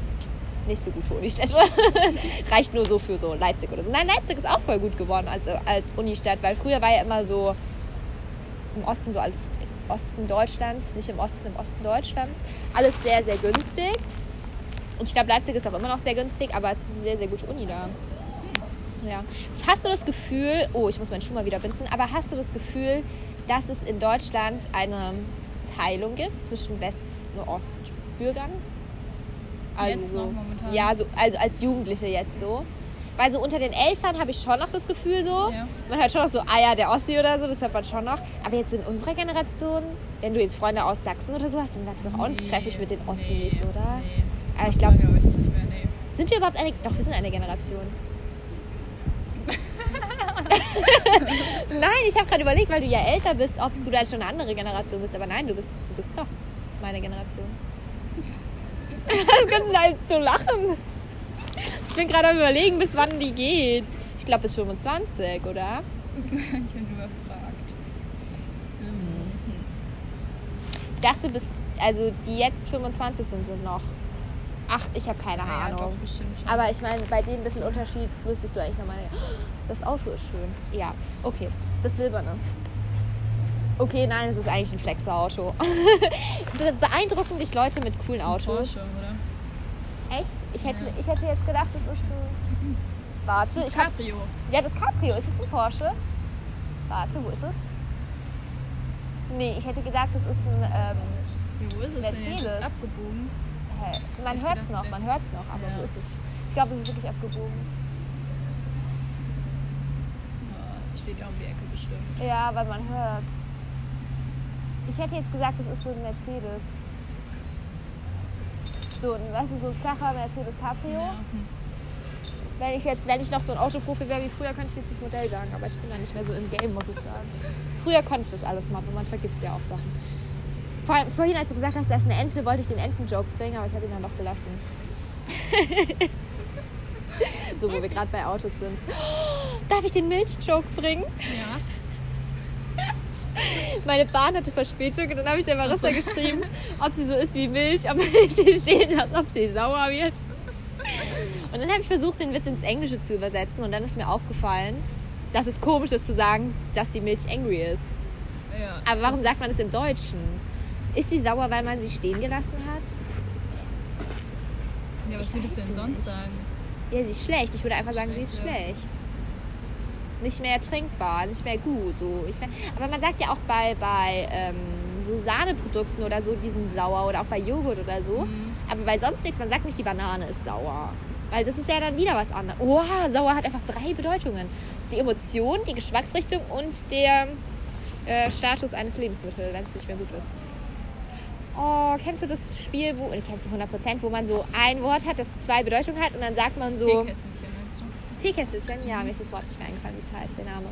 nicht so gute Unistädte. reicht nur so für so Leipzig oder so. Nein, Leipzig ist auch voll gut geworden als, als Unistadt, weil früher war ja immer so im Osten, so als Osten Deutschlands, nicht im Osten, im Osten Deutschlands, alles sehr, sehr günstig. Und ich glaube, Leipzig ist auch immer noch sehr günstig, aber es ist eine sehr, sehr gute Uni da. Ja. Hast du das Gefühl, oh, ich muss meinen Schuh mal wieder binden, aber hast du das Gefühl, dass es in Deutschland eine Teilung gibt zwischen West- und Ostbürgern? Also? Ja, so, also als Jugendliche jetzt so. Weil so unter den Eltern habe ich schon noch das Gefühl so. Ja. Man hört schon noch so, ah ja, der Ossi oder so, das hört man schon noch. Aber jetzt in unserer Generation, wenn du jetzt Freunde aus Sachsen oder so hast, dann sagst du doch auch nicht, treffe ich mit den Ossis, nee, oder? Nee. Aber ich glaube, Glaub nee. sind wir überhaupt eine. Doch, wir sind eine Generation. nein, ich habe gerade überlegt, weil du ja älter bist, ob du dann schon eine andere Generation bist. Aber nein, du bist, du bist doch meine Generation. Das kannst du jetzt so lachen. Ich bin gerade am überlegen, bis wann die geht. Ich glaube bis 25, oder? Ich bin überfragt. Ich dachte, bis, also die jetzt 25 sind, sind noch. Ach, ich habe keine Ja, Ahnung. doch. Aber ich meine, bei dem ein bisschen Unterschied müsstest du eigentlich nochmal. Das Auto ist schön. Ja, okay. Das Silberne. Okay, nein, es ist eigentlich ein Flexer-Auto. Be- Beeindrucken dich Leute mit coolen Autos? Porsche, oder? Echt? Ich hätte, ich hätte jetzt gedacht, das ist ein. Warte, ich hab's. Cabrio. Ja, das Cabrio. Ist es ein Porsche? Warte, wo ist es? Nee, ich hätte gedacht, das ist ein. Ähm, Ja, wo ist es denn jetzt? Mercedes. Ist abgebogen. hä, man hört es noch, man hört es noch, aber Ja. wo ist es? Ich glaube, es ist wirklich abgebogen. Es steht ja um die Ecke bestimmt. Ja, weil man hört Ich hätte jetzt gesagt, das ist so ein Mercedes. So, ein, weißt du, so ein flacher Mercedes Cabrio. Ja. Wenn ich jetzt, wenn ich noch so ein Autoprofi wäre wie früher, könnte ich jetzt das Modell sagen. Aber ich bin da nicht mehr so im Game, muss ich sagen. Früher konnte ich das alles mal, aber man vergisst ja auch Sachen. Vor allem, vorhin, als du gesagt hast, da ist eine Ente, wollte ich den Enten-Joke bringen, aber ich habe ihn dann doch gelassen. so, wo wir gerade bei Autos sind. Darf ich den Milch-Joke bringen? Ja. Meine Bahn hatte Verspätung und dann habe ich der Marissa geschrieben, ob sie so ist wie Milch, ob ich sie stehen lasse, ob sie sauer wird. Und dann habe ich versucht, den Witz ins Englische zu übersetzen und dann ist mir aufgefallen, dass es komisch ist zu sagen, dass die Milch angry ist. ja. Aber warum sagt man es im Deutschen? Ist sie sauer, weil man sie stehen gelassen hat? ja, was ich würdest du denn sonst nicht. sagen? Ja, sie ist schlecht. Ich würde einfach sagen, sie ist Schlecht, ja. schlecht. Nicht mehr trinkbar, nicht mehr gut. So. Ich mein, aber man sagt ja auch bei, bei ähm, so Sahneprodukten oder so, die sind sauer oder auch bei Joghurt oder so. Mhm. Aber bei sonst nichts, man sagt nicht, die Banane ist sauer. Weil das ist ja dann wieder was anderes. Oha, sauer hat einfach drei Bedeutungen. Die Emotion, die Geschmacksrichtung und der äh, Status eines Lebensmittels, wenn es nicht mehr gut ist. Oh, kennst du das Spiel, wo, oder kennst du 100%, wo man so ein Wort hat, das zwei Bedeutungen hat und dann sagt man so... Teekesselchen, ja, mir ist das Wort nicht mehr eingefallen, wie es heißt, der Name.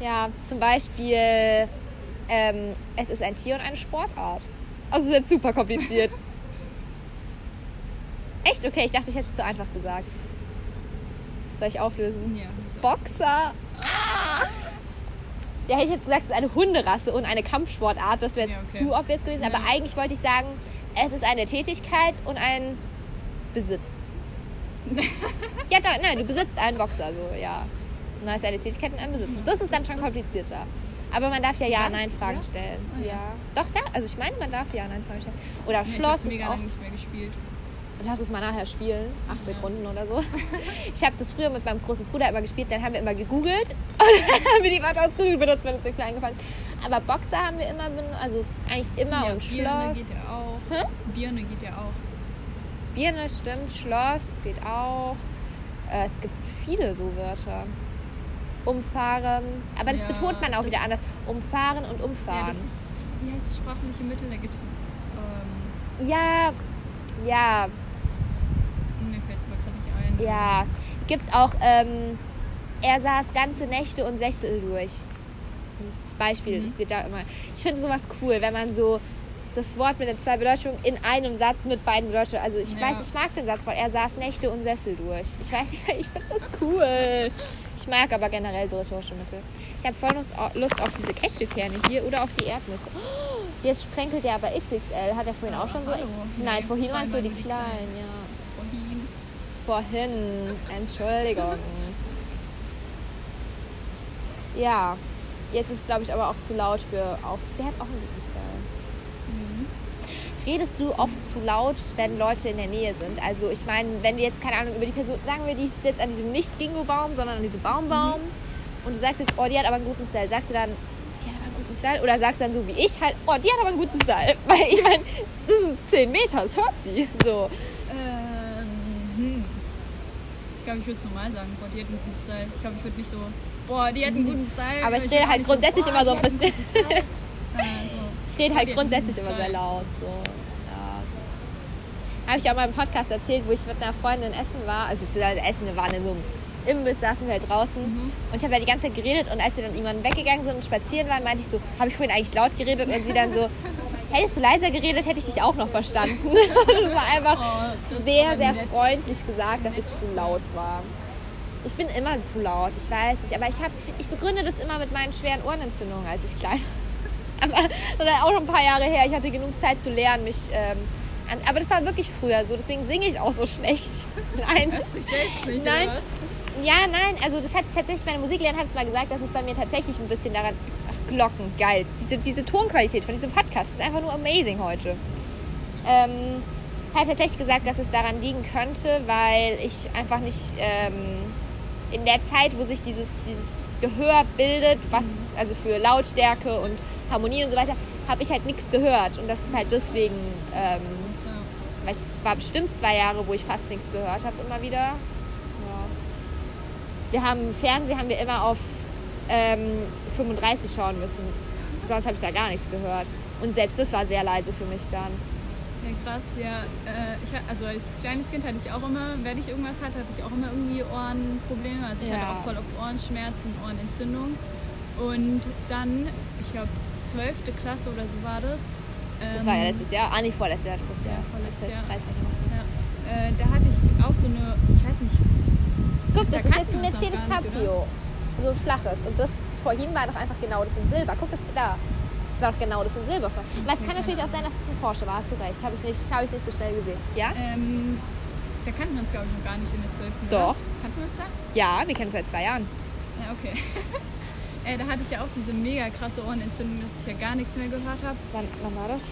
Ja, ja zum Beispiel, ähm, es ist ein Tier und eine Sportart. Also es ist jetzt super kompliziert. Echt? Okay, ich dachte, ich hätte es so einfach gesagt. Soll ich auflösen? Ja. Boxer. Ah! Ja, hätte ich jetzt gesagt, es ist eine Hunderasse und eine Kampfsportart. Das wäre jetzt Ja, okay. zu obvious gewesen. Aber Ja. eigentlich wollte ich sagen, es ist eine Tätigkeit und ein Besitz. ja, da, nein, du besitzt einen Boxer, so, ja. Dann ist eine Tätigkeit Besitz. Das ist dann schon komplizierter. Aber man darf ja Ja-Nein-Fragen nicht, oder? stellen. Ah, ja. ja. Doch, da, also ich meine, man darf Ja-Nein-Fragen stellen. Oder Ja, ich Schloss hab's ist mega auch. nicht mehr gespielt. Lass es mal nachher spielen. Acht Ja. Sekunden oder so. Ich habe das früher mit meinem großen Bruder immer gespielt, dann haben wir immer gegoogelt und dann haben wir die Wörter aus Google benutzt, wenn uns nichts mehr eingefallen ist. Aber Boxer haben wir immer benutzt, also eigentlich immer ja, und Birne Schloss. geht ja auch. Hä? Birne geht ja auch. Birne stimmt, Schloss geht auch. Äh, es gibt viele so Wörter. Umfahren. Aber das Ja, betont man auch das- wieder anders. Umfahren und Ja, umfahren. das ist, wie heißt das sprachliche Mittel? Da gibt es, ähm, Ja, ja, mir fällt es aber gerade nicht ein. ja. Gibt auch, ähm, er saß ganze Nächte und Sechsel durch. Dieses Beispiel, Mhm. das wird da immer. Ich finde sowas cool, wenn man so das Wort mit den zwei Bedeutungen in einem Satz mit beiden Bedeutungen. Also ich Ja. weiß, ich mag den Satz voll. Er saß Nächte und Sessel durch. Ich weiß nicht, ich finde das cool. Ich mag aber generell so rhetorische Mittel. Ich habe voll Lust au- Lust auf diese Cashewkerne hier oder auf die Erdnüsse. Oh, Jetzt sprenkelt er aber XXL. Hat er vorhin auch schon so? hallo. Nein, Nee, vorhin waren es so die die kleinen, ja. Vorhin. Vorhin. Entschuldigung. Ja. Jetzt ist glaube ich aber auch zu laut für auf. Der hat auch einen Style. Mhm. Redest du oft zu laut, wenn Leute in der Nähe sind? Also ich meine, wenn wir jetzt, keine Ahnung, über die Person, sagen wir, die ist jetzt an diesem nicht Gingo-Baum, sondern an diesem Baumbaum und du sagst jetzt, oh, die hat aber einen guten Style. Sagst du dann, die hat aber einen guten Style? Oder sagst du dann so wie ich halt, oh, die hat aber einen guten Style. Weil ich meine, das sind 10 Meter, das hört sie. So. Ähm, hm. Ich glaube, ich würde es normal sagen. Boah, die hat einen guten Style. Ich glaube, ich würde nicht so, boah, die hat einen guten Style. Aber ich rede halt grundsätzlich boah, immer so ein bisschen. Ich rede halt grundsätzlich immer sehr laut. So. Ja. Habe ich auch mal im Podcast erzählt, wo ich mit einer Freundin essen war. Also beziehungsweise essen, wir waren in so einem Imbiss, saßen wir halt draußen. Mhm. Und ich habe ja die ganze Zeit geredet. Und als wir dann irgendwann weggegangen sind und spazieren waren, meinte ich so, habe ich vorhin eigentlich laut geredet? Und sie dann so, hättest du leiser geredet, hätte ich dich auch noch verstanden. das war einfach Oh, das sehr, sehr freundlich gesagt, dass ich zu laut war. Ich bin immer zu laut, ich weiß nicht. Aber ich, hab, ich begründe das immer mit meinen schweren Ohrenentzündungen, als ich klein war. Aber das ist auch schon ein paar Jahre her. Ich hatte genug Zeit zu lernen, mich. Ähm, an, aber das war wirklich früher so, deswegen singe ich auch so schlecht. Nein. Nicht, Nein. Ja, nein, also das hat tatsächlich, meine Musiklehrerin hat es mal gesagt, dass es bei mir tatsächlich ein bisschen daran. Ach, Glocken, geil. Diese, diese Tonqualität von diesem Podcast ist einfach nur amazing heute. Ähm, hat tatsächlich gesagt, dass es daran liegen könnte, weil ich einfach nicht ähm, in der Zeit, wo sich dieses, dieses Gehör bildet, was also für Lautstärke und Harmonie und so weiter, habe ich halt nichts gehört. Und das ist halt deswegen, ähm, weil ich war bestimmt zwei Jahre, wo ich fast nichts gehört habe, immer wieder. Ja. Wir haben Fernsehen haben wir immer auf ähm, 35 schauen müssen. Sonst habe ich da gar nichts gehört. Und selbst das war sehr leise für mich dann. Ja, krass, ja. Äh, ich, also als kleines Kind hatte ich auch immer, wenn ich irgendwas hatte, hatte ich auch immer irgendwie Ohrenprobleme. Also ich Ja. hatte auch voll auf Ohrenschmerzen, Ohrenentzündung. Und dann, ich glaube, 12. Klasse oder so war das. Das ähm, war ja letztes Jahr. Ah, nee, vorletztes Jahr. Du bist ja, vorletztes das Jahr. 13 gemacht. Ja, äh, da hatte ich auch so eine, ich weiß nicht, Guck, Da das ist jetzt ein Mercedes nicht, Cabrio. So ein flaches. Und das vorhin war doch einfach genau das in Silber. Guck, das da. Das war doch genau das in Silber. Aber es kann natürlich auch sein, dass es ein Porsche war. Hast du recht. Habe ich, nicht- hab ich nicht so schnell gesehen. Ja? ähm, da kannten wir uns, glaube ich, noch gar nicht in der 12. Doch. Oder? Kannten wir uns da? Ja, wir kennen uns seit zwei Jahren. Ja, okay. äh, da hatte ich ja auch diese mega krasse Ohrenentzündung, dass ich ja gar nichts mehr gehört habe. Wann, wann war das?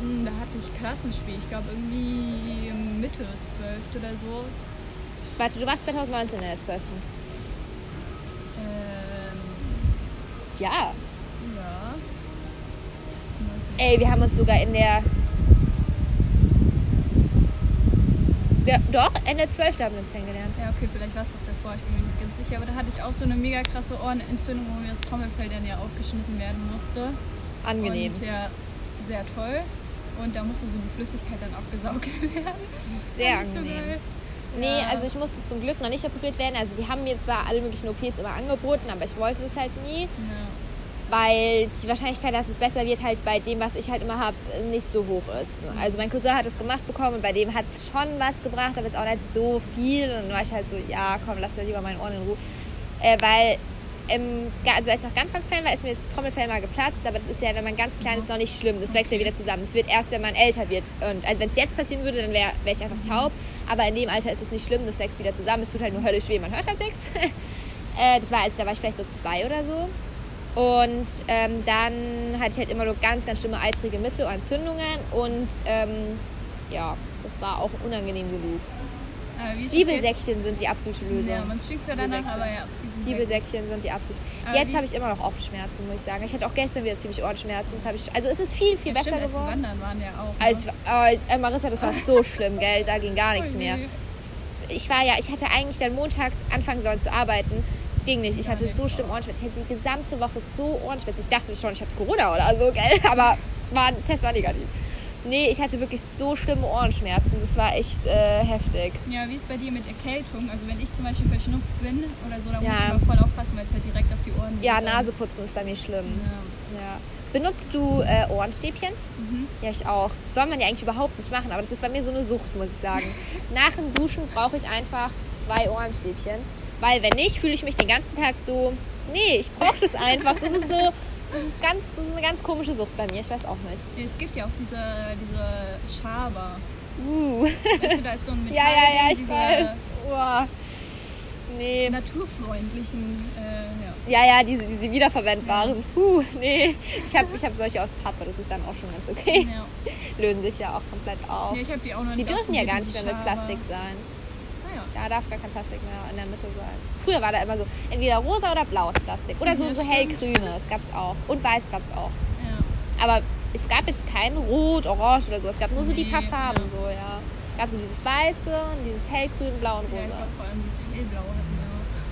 Hm, Da hatte ich Klassenspiel, ich glaube irgendwie Mitte 12 oder so. Warte, du warst 2019 in der 12. Ähm, Ja. ja. Ey, wir haben uns sogar in der. Ja, doch, Ende 12. haben wir uns kennengelernt. Ja, okay, vielleicht war es auch davor, ich bin mir nicht ganz sicher. Aber da hatte ich auch so eine mega krasse Ohrenentzündung, wo mir das Trommelfell dann ja aufgeschnitten werden musste. Angenehm. Und ja, sehr toll. Und da musste so die Flüssigkeit dann abgesaugt werden. Sehr so angenehm. Nee, Ja. also ich musste zum Glück noch nicht operiert werden. Also die haben mir zwar alle möglichen OPs immer angeboten, aber ich wollte das halt nie, Ja. Weil die Wahrscheinlichkeit, dass es besser wird, halt bei dem, was ich halt immer habe, nicht so hoch ist. Also mein Cousin hat es gemacht bekommen und bei dem hat es schon was gebracht, aber jetzt auch nicht so viel. Und dann war ich halt so, ja komm, lass mir lieber meinen Ohren in Ruhe. Äh, weil, ähm, also als ich noch ganz, ganz klein war, ist mir das Trommelfell mal geplatzt, aber das ist ja, wenn man ganz klein ist, noch nicht schlimm. Das wächst ja wieder zusammen. Das wird erst, wenn man älter wird. Und also wenn es jetzt passieren würde, dann wäre wär ich einfach taub. Aber in dem Alter ist es nicht schlimm, das wächst wieder zusammen. Es tut halt nur höllisch weh, man hört halt nichts. Äh, das war, als da war ich vielleicht so zwei oder so. Und ähm, dann hatte ich halt immer nur ganz, ganz schlimme eitrige Mittelohrentzündungen und ähm, ja, das war auch unangenehm genug. Zwiebelsäckchen sind die absolute? Lösung. Ja, man kriegt ja danach, Zwiebelsäckchen. aber ja. Zwiebelsäckchen sind die absolut. Aber Jetzt habe ich immer noch Ohrenschmerzen, muss ich sagen. Ich hatte auch gestern wieder ziemlich Ohrenschmerzen. Das ich, also es ist viel, viel Ja, besser stimmt, als geworden. Wandern waren ja auch. Also, ne? ich, war- äh, äh, Marissa, das war so schlimm, gell? Da ging gar nichts Oh mehr. Ich war ja, ich hatte eigentlich dann montags anfangen sollen zu arbeiten. Ging nicht. Ich hatte so schlimm Ohrenschmerzen. Ich hatte die gesamte Woche so Ohrenschmerzen. Ich dachte schon, ich hatte Corona oder so, gell? Aber war, Test war negativ. Nee, ich hatte wirklich so schlimme Ohrenschmerzen. Das war echt äh, heftig. Ja, wie ist bei dir mit Erkältung? Also wenn ich zum Beispiel verschnupft bin oder so, dann muss Ja. ich aber voll aufpassen, weil es halt direkt auf die Ohren Ja, geht. Naseputzen ist bei mir schlimm. Ja. Ja. Benutzt du äh, Ohrenstäbchen? Mhm. Ja, ich auch. Das soll man ja eigentlich überhaupt nicht machen, aber das ist bei mir so eine Sucht, muss ich sagen. Nach dem Duschen brauche ich einfach zwei Ohrenstäbchen, weil wenn nicht, fühle ich mich den ganzen Tag so, nee, ich brauche das einfach. Das ist so, das ist, ganz, das ist eine ganz komische Sucht bei mir, ich weiß auch nicht. Ja, es gibt ja auch diese, diese Schaber. Uh. Weißt du, da ist so ein Metall Ja, ja, ja, ich diese weiß. Uah. Nee. naturfreundlichen, äh, ja. Ja, ja, diese, diese wiederverwendbaren. Puh, nee. Ich habe ich hab solche aus Pappe, das ist dann auch schon ganz okay. ja. Lösen sich ja auch komplett auf. ja ich habe die auch noch Die dürfen ja gar nicht mehr mit. Plastik sein. Ja. Da darf gar kein Plastik mehr in der Mitte sein. Früher war da immer so entweder rosa oder blaues Plastik. Oder so, Ja, so hellgrünes gab es auch. Und weiß gab es auch. Ja. Aber es gab jetzt kein Rot, Orange oder so. Es gab nur so die Nee, paar Farben ja. so, ja. Es gab so dieses Weiße, und dieses hellgrün, blau und Ja, ich rosa. glaube vor allem dieses hellblau.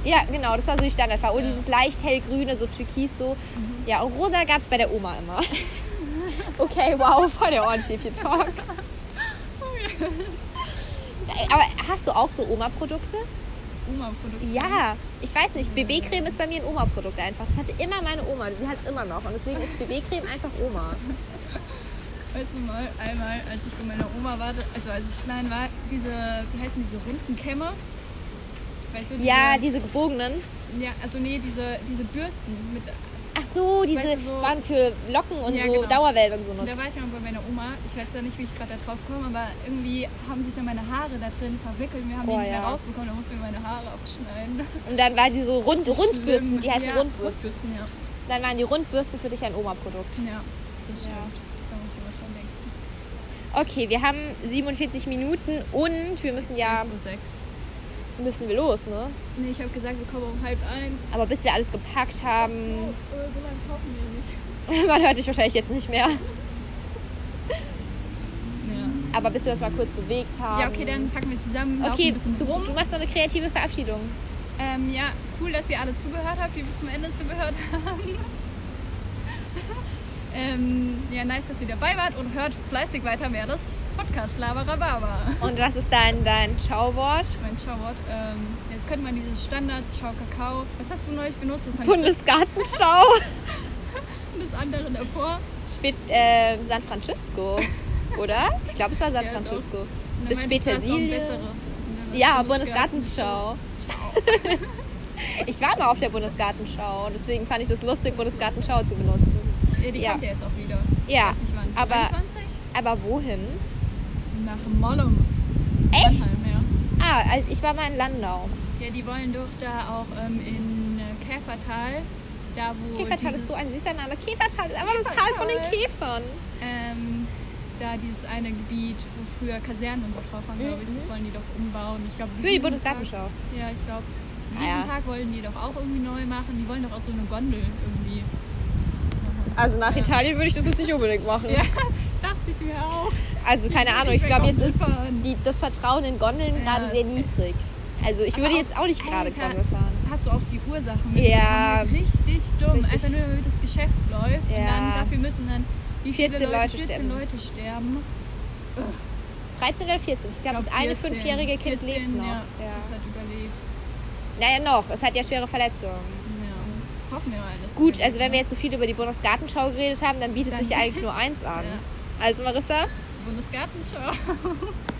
Ja, genau, das war so die Standardfarbe. Und Ja. dieses leicht hellgrüne, so türkis so. Ja, und rosa gab es bei der Oma immer. okay, wow, voll der Ohrenstäbchen-Talk. Aber hast du auch so Oma-Produkte? Oma-Produkte. Ja, ich weiß nicht. BB-Creme ist bei mir ein Oma-Produkt einfach. Das hatte immer meine Oma. Sie hat es immer noch. Und deswegen ist BB-Creme einfach Oma. Weißt du mal, einmal, als ich bei meiner Oma war, also als ich klein war, diese, wie heißen diese runden Kämme? Weißt du, diese, Ja, diese gebogenen. ja, also nee, diese, diese Bürsten mit, Ach so, diese Weißt du, so- waren für Locken und Ja, so genau. Dauerwellen und so da nutzt. war ich mal bei meiner Oma, ich weiß ja nicht, wie ich gerade da drauf komme, aber irgendwie haben sich dann meine Haare da drin verwickelt, wir haben Oh, die nicht mehr ja. rausbekommen, da mussten wir meine Haare abschneiden. Und dann waren die so Rund Rundbürsten. Die heißen ja, Rundbürsten. Rundbürsten, ja. Dann waren die Rundbürsten für dich ein Oma-Produkt. Ja, das stimmt. Ja. Da muss ich mal dran denken. Okay, wir haben 47 Minuten und wir müssen ja, Uhr sechs. Müssen wir los, ne? Nee, ich habe gesagt, wir kommen um halb eins. Aber bis wir alles gepackt haben, So, äh, so lange brauchen wir nicht. man hört dich wahrscheinlich jetzt nicht mehr. Ja. Aber bis wir uns mal kurz bewegt haben. Ja, okay, dann packen wir zusammen. Okay, ein bisschen du, rum. du machst so eine kreative Verabschiedung. Ähm, ja, cool, dass ihr alle zugehört habt, die bis zum Ende zugehört haben. Ähm, ja, nice, dass ihr dabei wart und hört fleißig weiter mehr das Podcast Labarababa. Und was ist dein, dein Schauwort? Mein Schauwort. Ähm, jetzt könnte man dieses Standard Schau Kakao. Was hast du neulich benutzt? Bundesgartenschau. ich das andere davor. Spät, äh, San Francisco, oder? Ich glaube, es war San Ja. Francisco. Und Bis. Und dann Ja, Bundesgartenschau. Ich war mal auf der Bundesgartenschau, deswegen fand ich das lustig, Bundesgartenschau zu benutzen. Ja, die Ja. kommt ja jetzt auch wieder. Ja, Weiß nicht wann. aber- 23? Aber wohin? Nach Mollum. Echt? Mannheim, ja. Ah, also ich war mal in Landau. Ja, die wollen doch da auch ähm, in äh, Käfertal, da wo Käfertal ist so ein süßer Name. Käfertal ist einfach das Tal von den Käfern. ähm, da dieses eine Gebiet, wo früher Kasernen und so drauf waren, glaube ich, das wollen die doch umbauen. Ich glaube, Mhm. Für die Bundesgartenschau. Ja, ich glaube, diesen Ah, ja. Tag wollen die doch auch irgendwie neu machen. Die wollen doch auch so eine Gondel irgendwie. Also nach. Italien würde ich das jetzt nicht unbedingt machen. Ja, dachte ich mir auch. Also keine Ahnung, ich glaube jetzt ist die, das Vertrauen in Gondeln gerade sehr niedrig. Also ich würde jetzt auch nicht gerade Gondel fahren. Hast du auch die Ursachen mit? Ja. Richtig dumm. Richtig. Einfach nur, damit das Geschäft läuft. Und Ja. dann dafür müssen dann wie viele 14 Leute 14 sterben. Leute sterben. 13 oder 14? Ich glaube, das eine 14. fünfjährige Kind 14, lebt noch. Ja, Ja. Das hat überlebt. Naja, noch. Es hat ja schwere Verletzungen. Ja. Hoffen wir mal, dass Gut, also wenn wir jetzt so viel über die Bundesgartenschau geredet haben, dann bietet Dann- sich ja eigentlich nur eins an. Ja. Also Marissa, Bundesgartenschau.